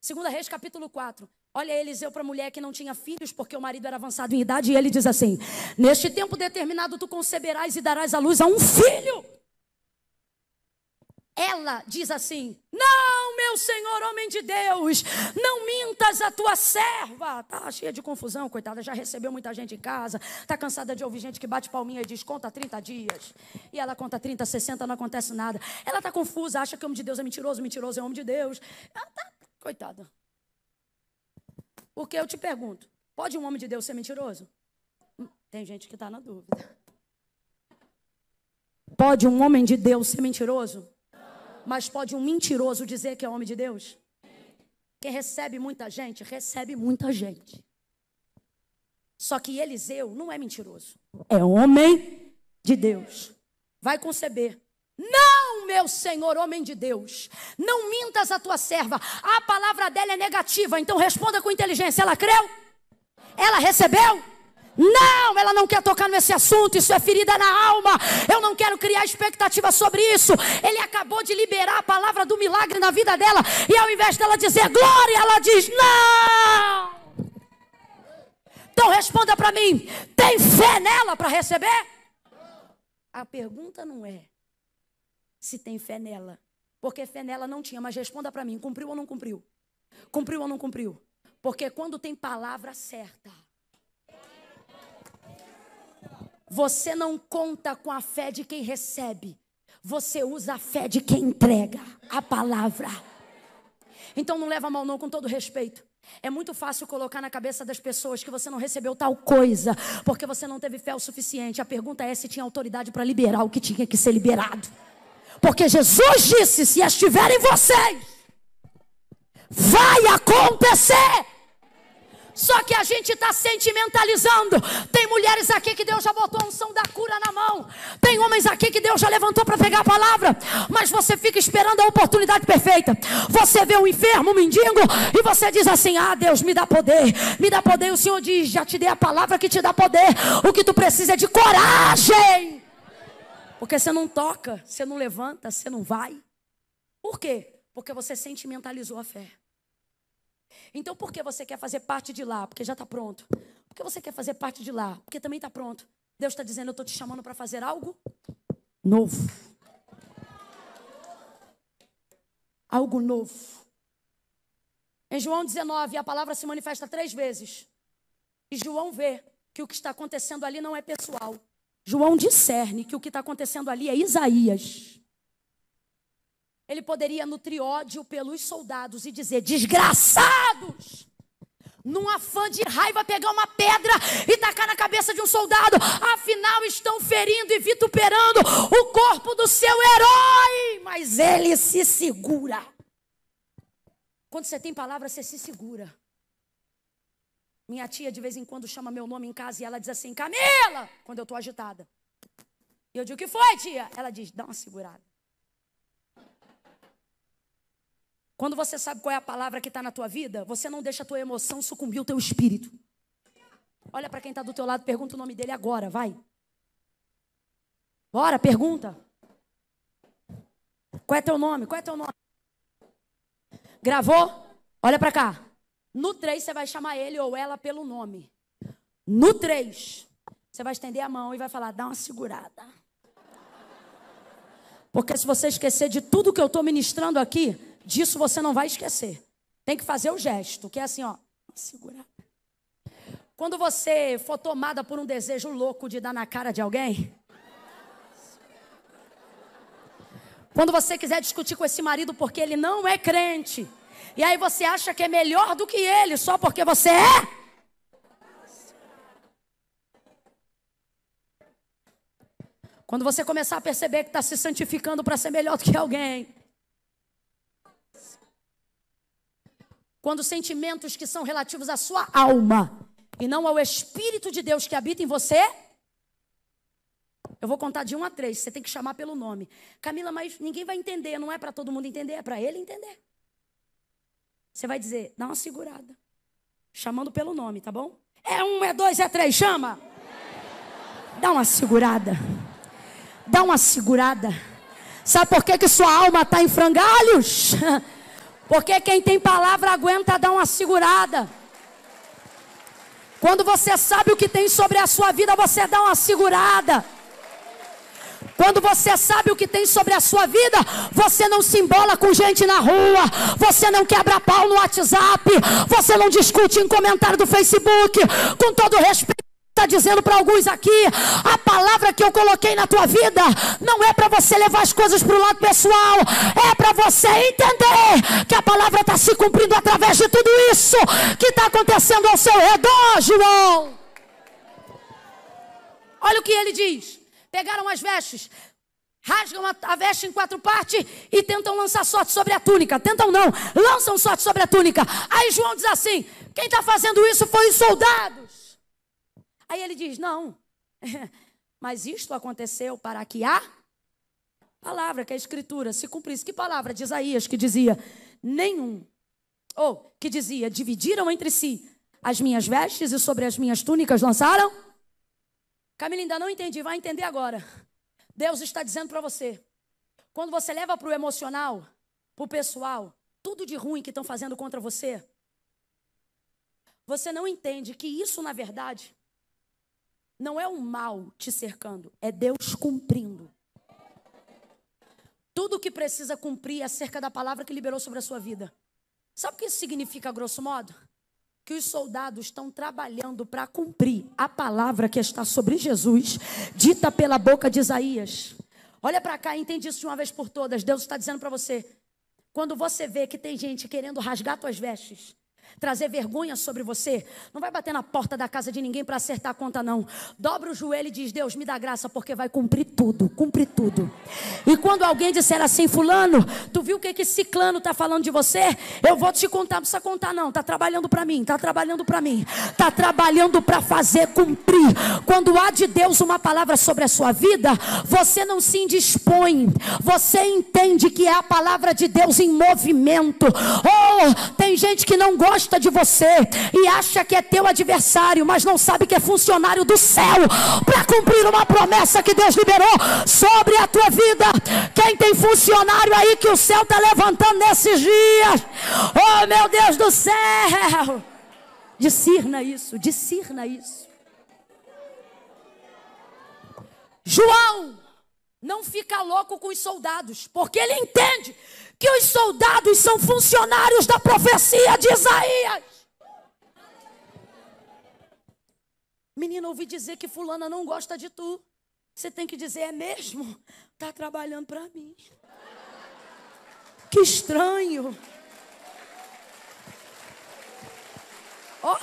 Segunda Reis, capítulo 4. Olha Eliseu para a mulher que não tinha filhos porque o marido era avançado em idade e ele diz assim: Neste tempo determinado tu conceberás e darás à luz a um filho. Ela diz assim: Não, meu Senhor, homem de Deus, não mintas a tua serva. Tá cheia de confusão, coitada, já recebeu muita gente em casa, tá cansada de ouvir gente que bate palminha e diz: Conta 30 dias. E ela conta 30, 60, não acontece nada. Ela tá confusa, acha que o homem de Deus é mentiroso, mentiroso é homem de Deus. Ela tá, coitada. Porque eu te pergunto: pode um homem de Deus ser mentiroso? Hum, tem gente que está na dúvida. Pode um homem de Deus ser mentiroso? Mas pode um mentiroso dizer que é homem de Deus? Quem recebe muita gente, recebe muita gente. Só que Eliseu não é mentiroso. É homem de Deus. Vai conceber. Não, meu Senhor, homem de Deus. Não mintas a tua serva. A palavra dela é negativa, então responda com inteligência. Ela creu? Ela recebeu? Não, ela não quer tocar nesse assunto, isso é ferida na alma. Eu não quero criar expectativa sobre isso. Ele acabou de liberar a palavra do milagre na vida dela, e ao invés dela dizer glória, ela diz: Não. Então responda para mim: tem fé nela para receber? A pergunta não é se tem fé nela, porque fé nela não tinha, mas responda para mim: cumpriu ou não cumpriu? Cumpriu ou não cumpriu? Porque quando tem palavra certa, você não conta com a fé de quem recebe, você usa a fé de quem entrega a palavra. Então não leva mal não, com todo respeito. É muito fácil colocar na cabeça das pessoas que você não recebeu tal coisa, porque você não teve fé o suficiente. A pergunta é se tinha autoridade para liberar o que tinha que ser liberado. Porque Jesus disse: se estiver em vocês, vai acontecer. Só que a gente está sentimentalizando. Tem mulheres aqui que Deus já botou a unção da cura na mão. Tem homens aqui que Deus já levantou para pegar a palavra. Mas você fica esperando a oportunidade perfeita. Você vê um enfermo, um mendigo, e você diz assim: Ah, Deus, me dá poder. Me dá poder. E o Senhor diz: Já te dei a palavra que te dá poder. O que tu precisa é de coragem. Porque você não toca, você não levanta, você não vai. Por quê? Porque você sentimentalizou a fé. Então, por que você quer fazer parte de lá? Porque já está pronto. Por que você quer fazer parte de lá? Porque também está pronto. Deus está dizendo: Eu estou te chamando para fazer algo novo. Algo novo. Em João 19, a palavra se manifesta três vezes. E João vê que o que está acontecendo ali não é pessoal. João discerne que o que está acontecendo ali é Isaías ele poderia nutrir ódio pelos soldados e dizer: desgraçados! Num afã de raiva, pegar uma pedra e tacar na cabeça de um soldado, afinal estão ferindo e vituperando o corpo do seu herói, mas ele se segura. Quando você tem palavra, você se segura. Minha tia de vez em quando chama meu nome em casa e ela diz assim: Camila, quando eu estou agitada. E eu digo: O que foi, tia? Ela diz: Dá uma segurada. Quando você sabe qual é a palavra que está na tua vida, você não deixa a tua emoção sucumbir o teu espírito. Olha para quem está do teu lado, pergunta o nome dele agora, vai. Bora, pergunta. Qual é teu nome? Qual é teu nome? Gravou? Olha para cá. No 3 você vai chamar ele ou ela pelo nome. No 3, você vai estender a mão e vai falar: dá uma segurada. Porque se você esquecer de tudo que eu estou ministrando aqui, disso você não vai esquecer. Tem que fazer o gesto, que é assim, ó, segurar. Quando você for tomada por um desejo louco de dar na cara de alguém, quando você quiser discutir com esse marido porque ele não é crente, e aí você acha que é melhor do que ele só porque você é, Quando você começar a perceber que está se santificando para ser melhor do que alguém, Quando sentimentos que são relativos à sua alma e não ao Espírito de Deus que habita em você. Eu vou contar de um a três, você tem que chamar pelo nome. Camila, mas ninguém vai entender, não é para todo mundo entender, é para ele entender. Você vai dizer, dá uma segurada. Chamando pelo nome, tá bom? É um, é dois, é três, chama. Dá uma segurada. Dá uma segurada. Sabe por que, que sua alma está em frangalhos? Porque quem tem palavra aguenta dar uma segurada. Quando você sabe o que tem sobre a sua vida, você dá uma segurada. Quando você sabe o que tem sobre a sua vida, você não se embola com gente na rua, você não quebra pau no WhatsApp, você não discute em comentário do Facebook, com todo respeito está dizendo para alguns aqui: a palavra que eu coloquei na tua vida não é para você levar as coisas para o lado pessoal, é para você entender que a palavra está se cumprindo através de tudo isso que está acontecendo ao seu redor, João. Olha o que ele diz: pegaram as vestes, rasgam a, veste em quatro partes e tentam lançar sorte sobre a túnica. Tentam não, lançam sorte sobre a túnica. Aí João diz assim: quem está fazendo isso foi os soldados. Aí ele diz: Não, mas isto aconteceu para que a palavra, que é a escritura, se cumprisse. Que palavra de Isaías que dizia: Nenhum. Ou que dizia: Dividiram entre si as minhas vestes e sobre as minhas túnicas lançaram? Camila, ainda não entendi, vai entender agora. Deus está dizendo para você: quando você leva para o emocional, para o pessoal, tudo de ruim que estão fazendo contra você, você não entende que isso, na verdade, não é o mal te cercando, é Deus cumprindo. Tudo o que precisa cumprir é acerca da palavra que liberou sobre a sua vida. Sabe o que isso significa, grosso modo? Que os soldados estão trabalhando para cumprir a palavra que está sobre Jesus, dita pela boca de Isaías. Olha para cá entende isso de uma vez por todas. Deus está dizendo para você: quando você vê que tem gente querendo rasgar tuas vestes, trazer vergonha sobre você, não vai bater na porta da casa de ninguém para acertar a conta, não. Dobra o joelho e diz: Deus, me dá graça, porque vai cumprir tudo, cumprir tudo. E quando alguém disser assim, Fulano, tu viu o que esse ciclano está falando de você? Eu vou te contar, não precisa contar, não. Está trabalhando para mim, está trabalhando para mim, está trabalhando para fazer cumprir. Quando há de Deus uma palavra sobre a sua vida, você não se indispõe, você entende que é a palavra de Deus em movimento. Oh, tem gente que não gosta gosta de você e acha que é teu adversário, mas não sabe que é funcionário do céu para cumprir uma promessa que Deus liberou sobre a tua vida. Quem tem funcionário aí que o céu está levantando nesses dias? Oh, meu Deus do céu! Discirna isso, discirna isso. João não fica louco com os soldados, porque ele entende que os soldados são funcionários da profecia de Isaías. Menina, ouvi dizer que fulana não gosta de tu. Você tem que dizer, é mesmo? Tá trabalhando para mim. Que estranho. Oh.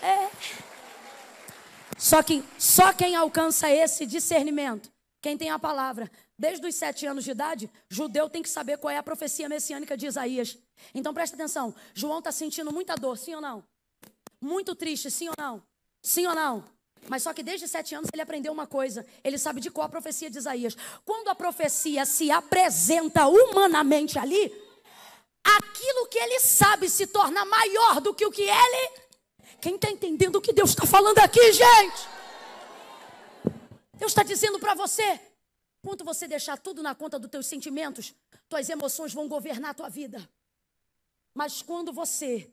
É. Só que só quem alcança esse discernimento quem tem a palavra? Desde os sete anos de idade, judeu tem que saber qual é a profecia messiânica de Isaías. Então presta atenção: João está sentindo muita dor, sim ou não? Muito triste, sim ou não? Sim ou não? Mas só que desde sete anos ele aprendeu uma coisa: ele sabe de qual a profecia de Isaías. Quando a profecia se apresenta humanamente ali, aquilo que ele sabe se torna maior do que o que ele. Quem está entendendo o que Deus está falando aqui, gente? Deus está dizendo para você: quando você deixar tudo na conta dos teus sentimentos, tuas emoções vão governar a tua vida. Mas quando você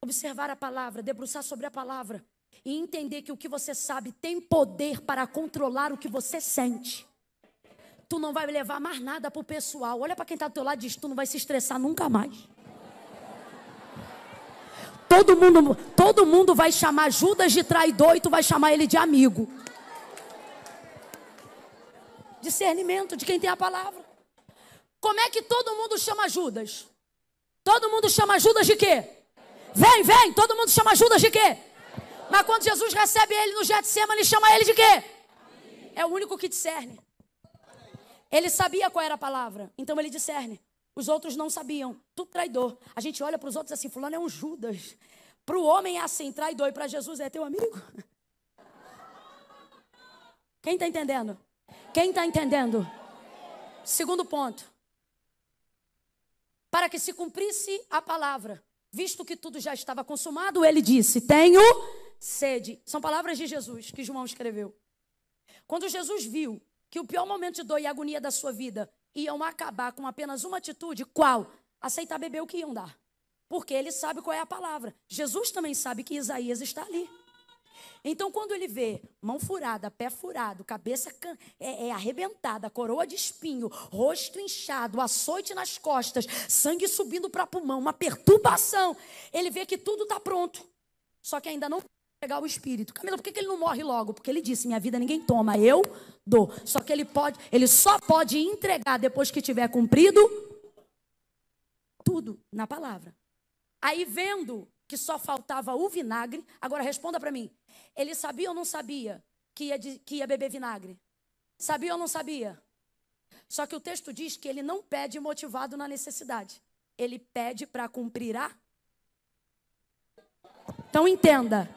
observar a palavra, debruçar sobre a palavra e entender que o que você sabe tem poder para controlar o que você sente, tu não vai levar mais nada para o pessoal. Olha para quem está do teu lado e diz: tu não vai se estressar nunca mais. Todo mundo, todo mundo vai chamar Judas de traidor e tu vai chamar ele de amigo discernimento de quem tem a palavra. Como é que todo mundo chama Judas? Todo mundo chama Judas de quê? Vem, vem, todo mundo chama Judas de quê? Mas quando Jesus recebe ele no Getsemane, ele chama ele de quê? É o único que discerne. Ele sabia qual era a palavra, então ele discerne. Os outros não sabiam. Tudo traidor. A gente olha para os outros assim, fulano é um Judas. Para o homem é assim, traidor, e para Jesus é teu amigo. Quem está entendendo? Quem está entendendo? Segundo ponto. Para que se cumprisse a palavra, visto que tudo já estava consumado, ele disse: Tenho sede. São palavras de Jesus que João escreveu. Quando Jesus viu que o pior momento de dor e agonia da sua vida iam acabar com apenas uma atitude, qual? Aceitar beber o que iam dar. Porque ele sabe qual é a palavra. Jesus também sabe que Isaías está ali. Então, quando ele vê mão furada, pé furado, cabeça é, é, arrebentada, coroa de espinho, rosto inchado, açoite nas costas, sangue subindo para pulmão, uma perturbação, ele vê que tudo está pronto. Só que ainda não pegar o espírito. Camila, por que, que ele não morre logo? Porque ele disse: minha vida ninguém toma, eu dou. Só que ele pode, ele só pode entregar depois que tiver cumprido tudo na palavra. Aí vendo que só faltava o vinagre, agora responda para mim. Ele sabia ou não sabia que ia, que ia beber vinagre? Sabia ou não sabia? Só que o texto diz que ele não pede motivado na necessidade. Ele pede para cumprir a Então entenda.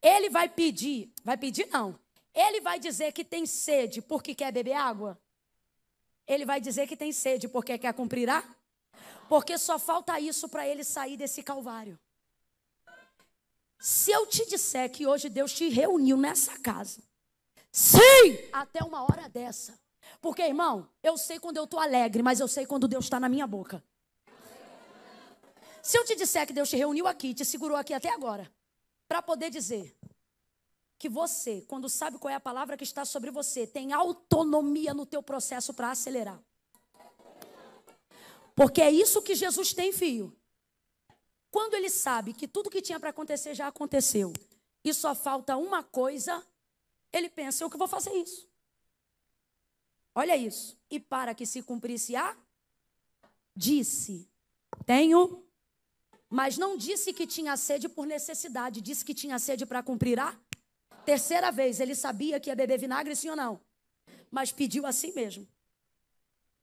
Ele vai pedir, vai pedir não. Ele vai dizer que tem sede porque quer beber água? Ele vai dizer que tem sede porque quer cumprir a? Porque só falta isso para ele sair desse calvário. Se eu te disser que hoje Deus te reuniu nessa casa, sim, até uma hora dessa. Porque, irmão, eu sei quando eu estou alegre, mas eu sei quando Deus está na minha boca. Se eu te disser que Deus te reuniu aqui, te segurou aqui até agora, para poder dizer que você, quando sabe qual é a palavra que está sobre você, tem autonomia no teu processo para acelerar. Porque é isso que Jesus tem, filho. Quando ele sabe que tudo que tinha para acontecer já aconteceu e só falta uma coisa, ele pensa: eu que vou fazer isso. Olha isso. E para que se cumprisse a, disse: tenho, mas não disse que tinha sede por necessidade, disse que tinha sede para cumprir a. Terceira vez, ele sabia que ia beber vinagre, sim ou não? Mas pediu assim mesmo.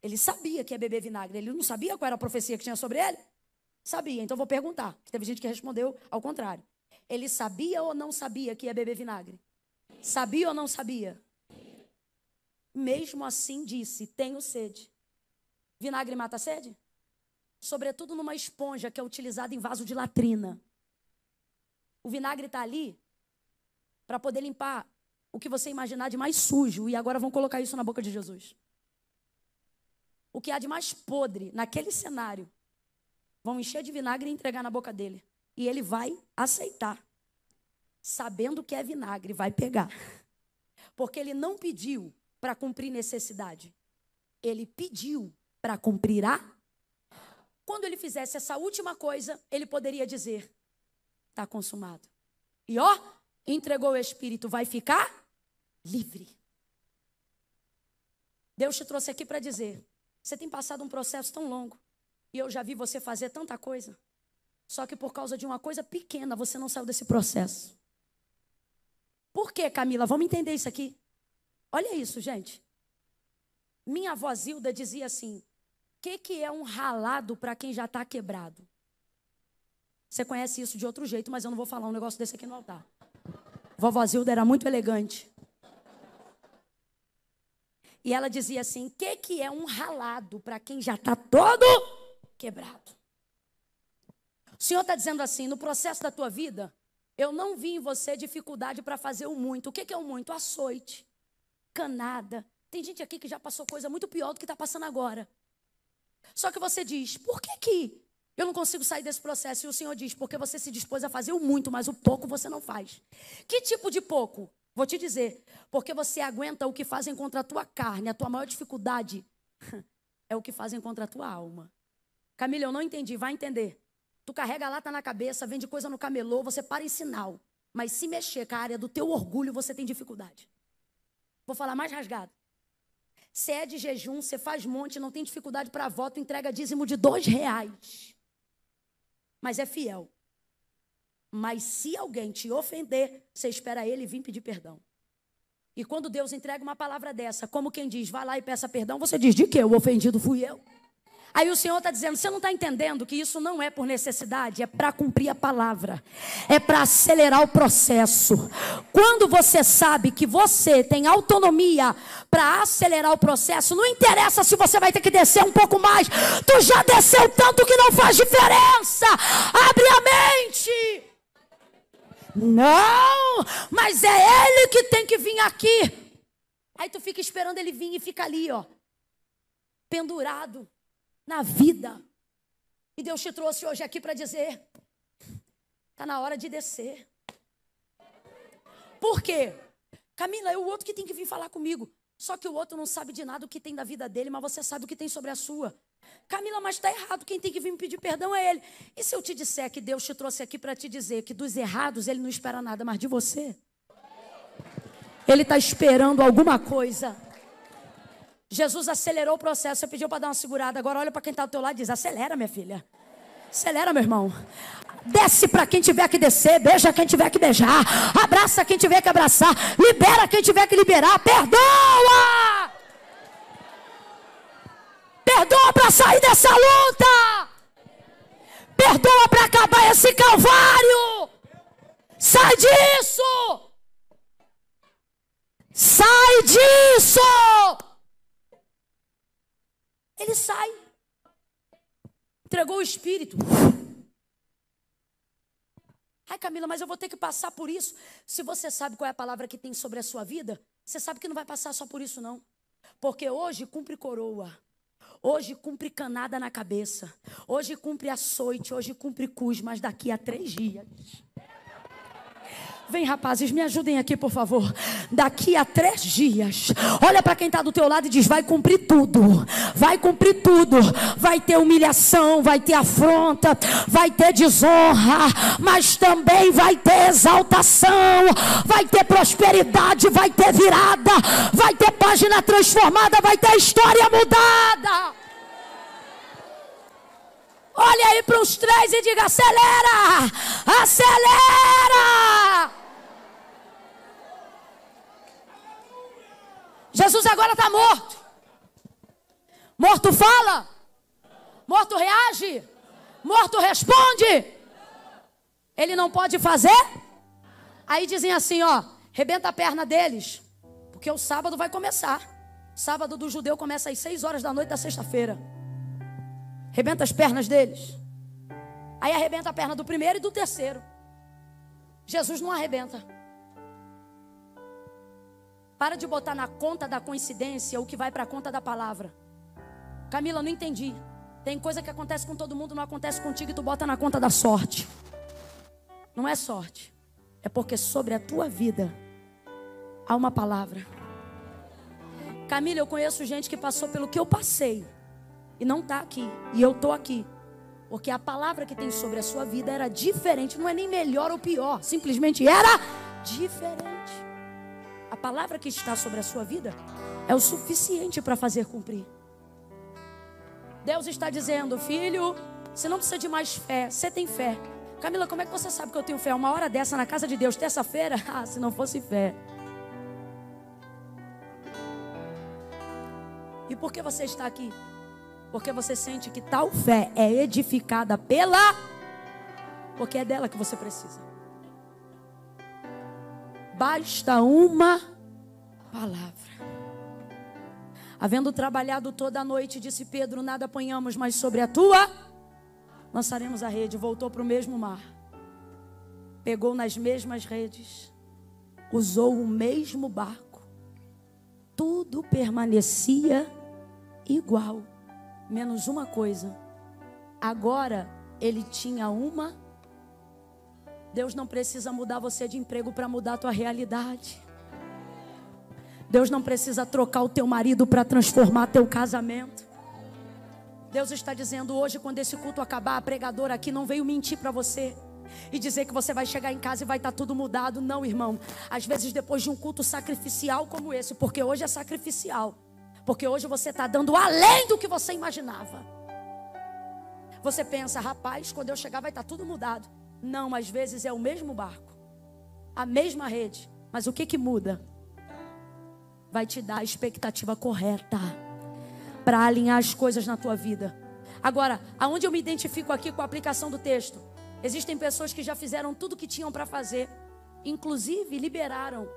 Ele sabia que ia beber vinagre. Ele não sabia qual era a profecia que tinha sobre ele? Sabia, então vou perguntar. Teve gente que respondeu ao contrário. Ele sabia ou não sabia que ia beber vinagre? Sabia ou não sabia? Mesmo assim disse: Tenho sede. Vinagre mata a sede? Sobretudo numa esponja que é utilizada em vaso de latrina. O vinagre está ali para poder limpar o que você imaginar de mais sujo. E agora vão colocar isso na boca de Jesus. O que há de mais podre naquele cenário vão encher de vinagre e entregar na boca dele. E ele vai aceitar. Sabendo que é vinagre, vai pegar. Porque ele não pediu para cumprir necessidade. Ele pediu para cumprir a. Quando ele fizesse essa última coisa, ele poderia dizer: está consumado. E ó, entregou o Espírito, vai ficar livre. Deus te trouxe aqui para dizer: você tem passado um processo tão longo. E eu já vi você fazer tanta coisa. Só que por causa de uma coisa pequena você não saiu desse processo. Por quê, Camila? Vamos entender isso aqui. Olha isso, gente. Minha avó Zilda dizia assim: o que, que é um ralado para quem já está quebrado? Você conhece isso de outro jeito, mas eu não vou falar um negócio desse aqui no altar. Vovó Zilda era muito elegante. E ela dizia assim: o que, que é um ralado para quem já está todo quebrado. O Senhor está dizendo assim: no processo da tua vida, eu não vi em você dificuldade para fazer o muito. O que é o muito? Açoite, canada. Tem gente aqui que já passou coisa muito pior do que está passando agora. Só que você diz: por que, que eu não consigo sair desse processo? E o Senhor diz: porque você se dispôs a fazer o muito, mas o pouco você não faz. Que tipo de pouco? Vou te dizer: porque você aguenta o que fazem contra a tua carne. A tua maior dificuldade é o que fazem contra a tua alma. Camila, eu não entendi, vai entender. Tu carrega a lata na cabeça, vende coisa no camelô, você para em sinal. Mas se mexer com a área do teu orgulho, você tem dificuldade. Vou falar mais rasgado. Você é de jejum, você faz monte, não tem dificuldade para voto, entrega dízimo de dois reais. Mas é fiel. Mas se alguém te ofender, você espera ele vir pedir perdão. E quando Deus entrega uma palavra dessa, como quem diz, vai lá e peça perdão, você diz, de que? O ofendido fui eu. Aí o Senhor está dizendo: você não está entendendo que isso não é por necessidade, é para cumprir a palavra, é para acelerar o processo. Quando você sabe que você tem autonomia para acelerar o processo, não interessa se você vai ter que descer um pouco mais, tu já desceu tanto que não faz diferença. Abre a mente. Não, mas é Ele que tem que vir aqui. Aí tu fica esperando ele vir e fica ali, ó, pendurado na vida. E Deus te trouxe hoje aqui para dizer: está na hora de descer. Por quê? Camila, é o outro que tem que vir falar comigo. Só que o outro não sabe de nada o que tem da vida dele, mas você sabe o que tem sobre a sua. Camila, mas está errado. Quem tem que vir me pedir perdão é ele. E se eu te disser que Deus te trouxe aqui para te dizer que dos errados ele não espera nada mais de você? Ele está esperando alguma coisa. Jesus acelerou o processo, você pediu para dar uma segurada. Agora olha para quem está do teu lado e diz: acelera, minha filha. Acelera, meu irmão. Desce para quem tiver que descer, beija quem tiver que beijar, abraça quem tiver que abraçar, libera quem tiver que liberar, perdoa! Perdoa para sair dessa luta! Perdoa para acabar esse calvário! Sai disso! Sai disso! Ele sai. Entregou o espírito. Ai, Camila, mas eu vou ter que passar por isso. Se você sabe qual é a palavra que tem sobre a sua vida, você sabe que não vai passar só por isso, não. Porque hoje cumpre coroa. Hoje cumpre canada na cabeça. Hoje cumpre açoite. Hoje cumpre cus. Mas daqui a três dias. Vem, rapazes, me ajudem aqui, por favor. Daqui a três dias, olha para quem está do teu lado e diz: vai cumprir tudo, vai cumprir tudo. Vai ter humilhação, vai ter afronta, vai ter desonra, mas também vai ter exaltação, vai ter prosperidade, vai ter virada, vai ter página transformada, vai ter história mudada. Olha aí para os três e diga: acelera, acelera. Jesus agora está morto. Morto fala, morto reage, morto responde. Ele não pode fazer. Aí dizem assim: ó, rebenta a perna deles, porque o sábado vai começar. Sábado do judeu começa às seis horas da noite da sexta-feira. Rebenta as pernas deles. Aí arrebenta a perna do primeiro e do terceiro. Jesus não arrebenta. Para de botar na conta da coincidência o que vai para a conta da palavra. Camila, não entendi. Tem coisa que acontece com todo mundo, não acontece contigo e tu bota na conta da sorte. Não é sorte. É porque sobre a tua vida há uma palavra. Camila, eu conheço gente que passou pelo que eu passei e não está aqui. E eu estou aqui. Porque a palavra que tem sobre a sua vida era diferente. Não é nem melhor ou pior. Simplesmente era diferente. Palavra que está sobre a sua vida é o suficiente para fazer cumprir. Deus está dizendo, filho, você não precisa de mais fé. Você tem fé. Camila, como é que você sabe que eu tenho fé? Uma hora dessa na casa de Deus, terça-feira? Ah, se não fosse fé. E por que você está aqui? Porque você sente que tal fé é edificada pela. Porque é dela que você precisa. Basta uma palavra. Havendo trabalhado toda a noite, disse Pedro: Nada apanhamos, mas sobre a tua lançaremos a rede. Voltou para o mesmo mar. Pegou nas mesmas redes. Usou o mesmo barco. Tudo permanecia igual menos uma coisa. Agora ele tinha uma. Deus não precisa mudar você de emprego para mudar a tua realidade. Deus não precisa trocar o teu marido para transformar teu casamento. Deus está dizendo hoje, quando esse culto acabar, a pregadora aqui não veio mentir para você e dizer que você vai chegar em casa e vai estar tá tudo mudado. Não, irmão. Às vezes, depois de um culto sacrificial como esse, porque hoje é sacrificial, porque hoje você está dando além do que você imaginava. Você pensa, rapaz, quando eu chegar vai estar tá tudo mudado. Não, às vezes é o mesmo barco, a mesma rede, mas o que que muda? Vai te dar a expectativa correta para alinhar as coisas na tua vida. Agora, aonde eu me identifico aqui com a aplicação do texto? Existem pessoas que já fizeram tudo o que tinham para fazer, inclusive liberaram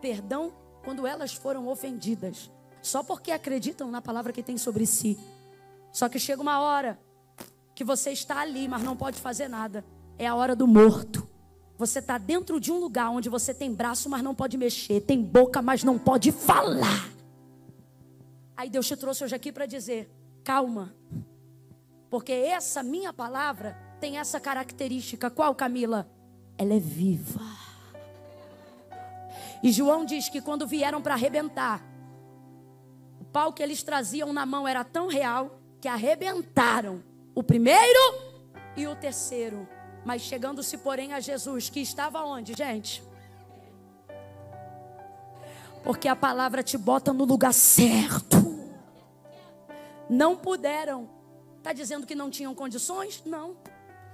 perdão quando elas foram ofendidas só porque acreditam na palavra que tem sobre si. Só que chega uma hora que você está ali, mas não pode fazer nada. É a hora do morto. Você está dentro de um lugar onde você tem braço, mas não pode mexer, tem boca, mas não pode falar. Aí Deus te trouxe hoje aqui para dizer: calma, porque essa minha palavra tem essa característica. Qual, Camila? Ela é viva. E João diz que quando vieram para arrebentar, pau que eles traziam na mão era tão real que arrebentaram o primeiro e o terceiro. Mas chegando-se, porém, a Jesus, que estava onde, gente? Porque a palavra te bota no lugar certo. Não puderam. Está dizendo que não tinham condições? Não.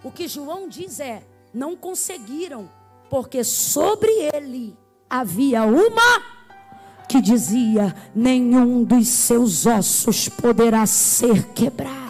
O que João diz é: não conseguiram, porque sobre ele havia uma que dizia: nenhum dos seus ossos poderá ser quebrado.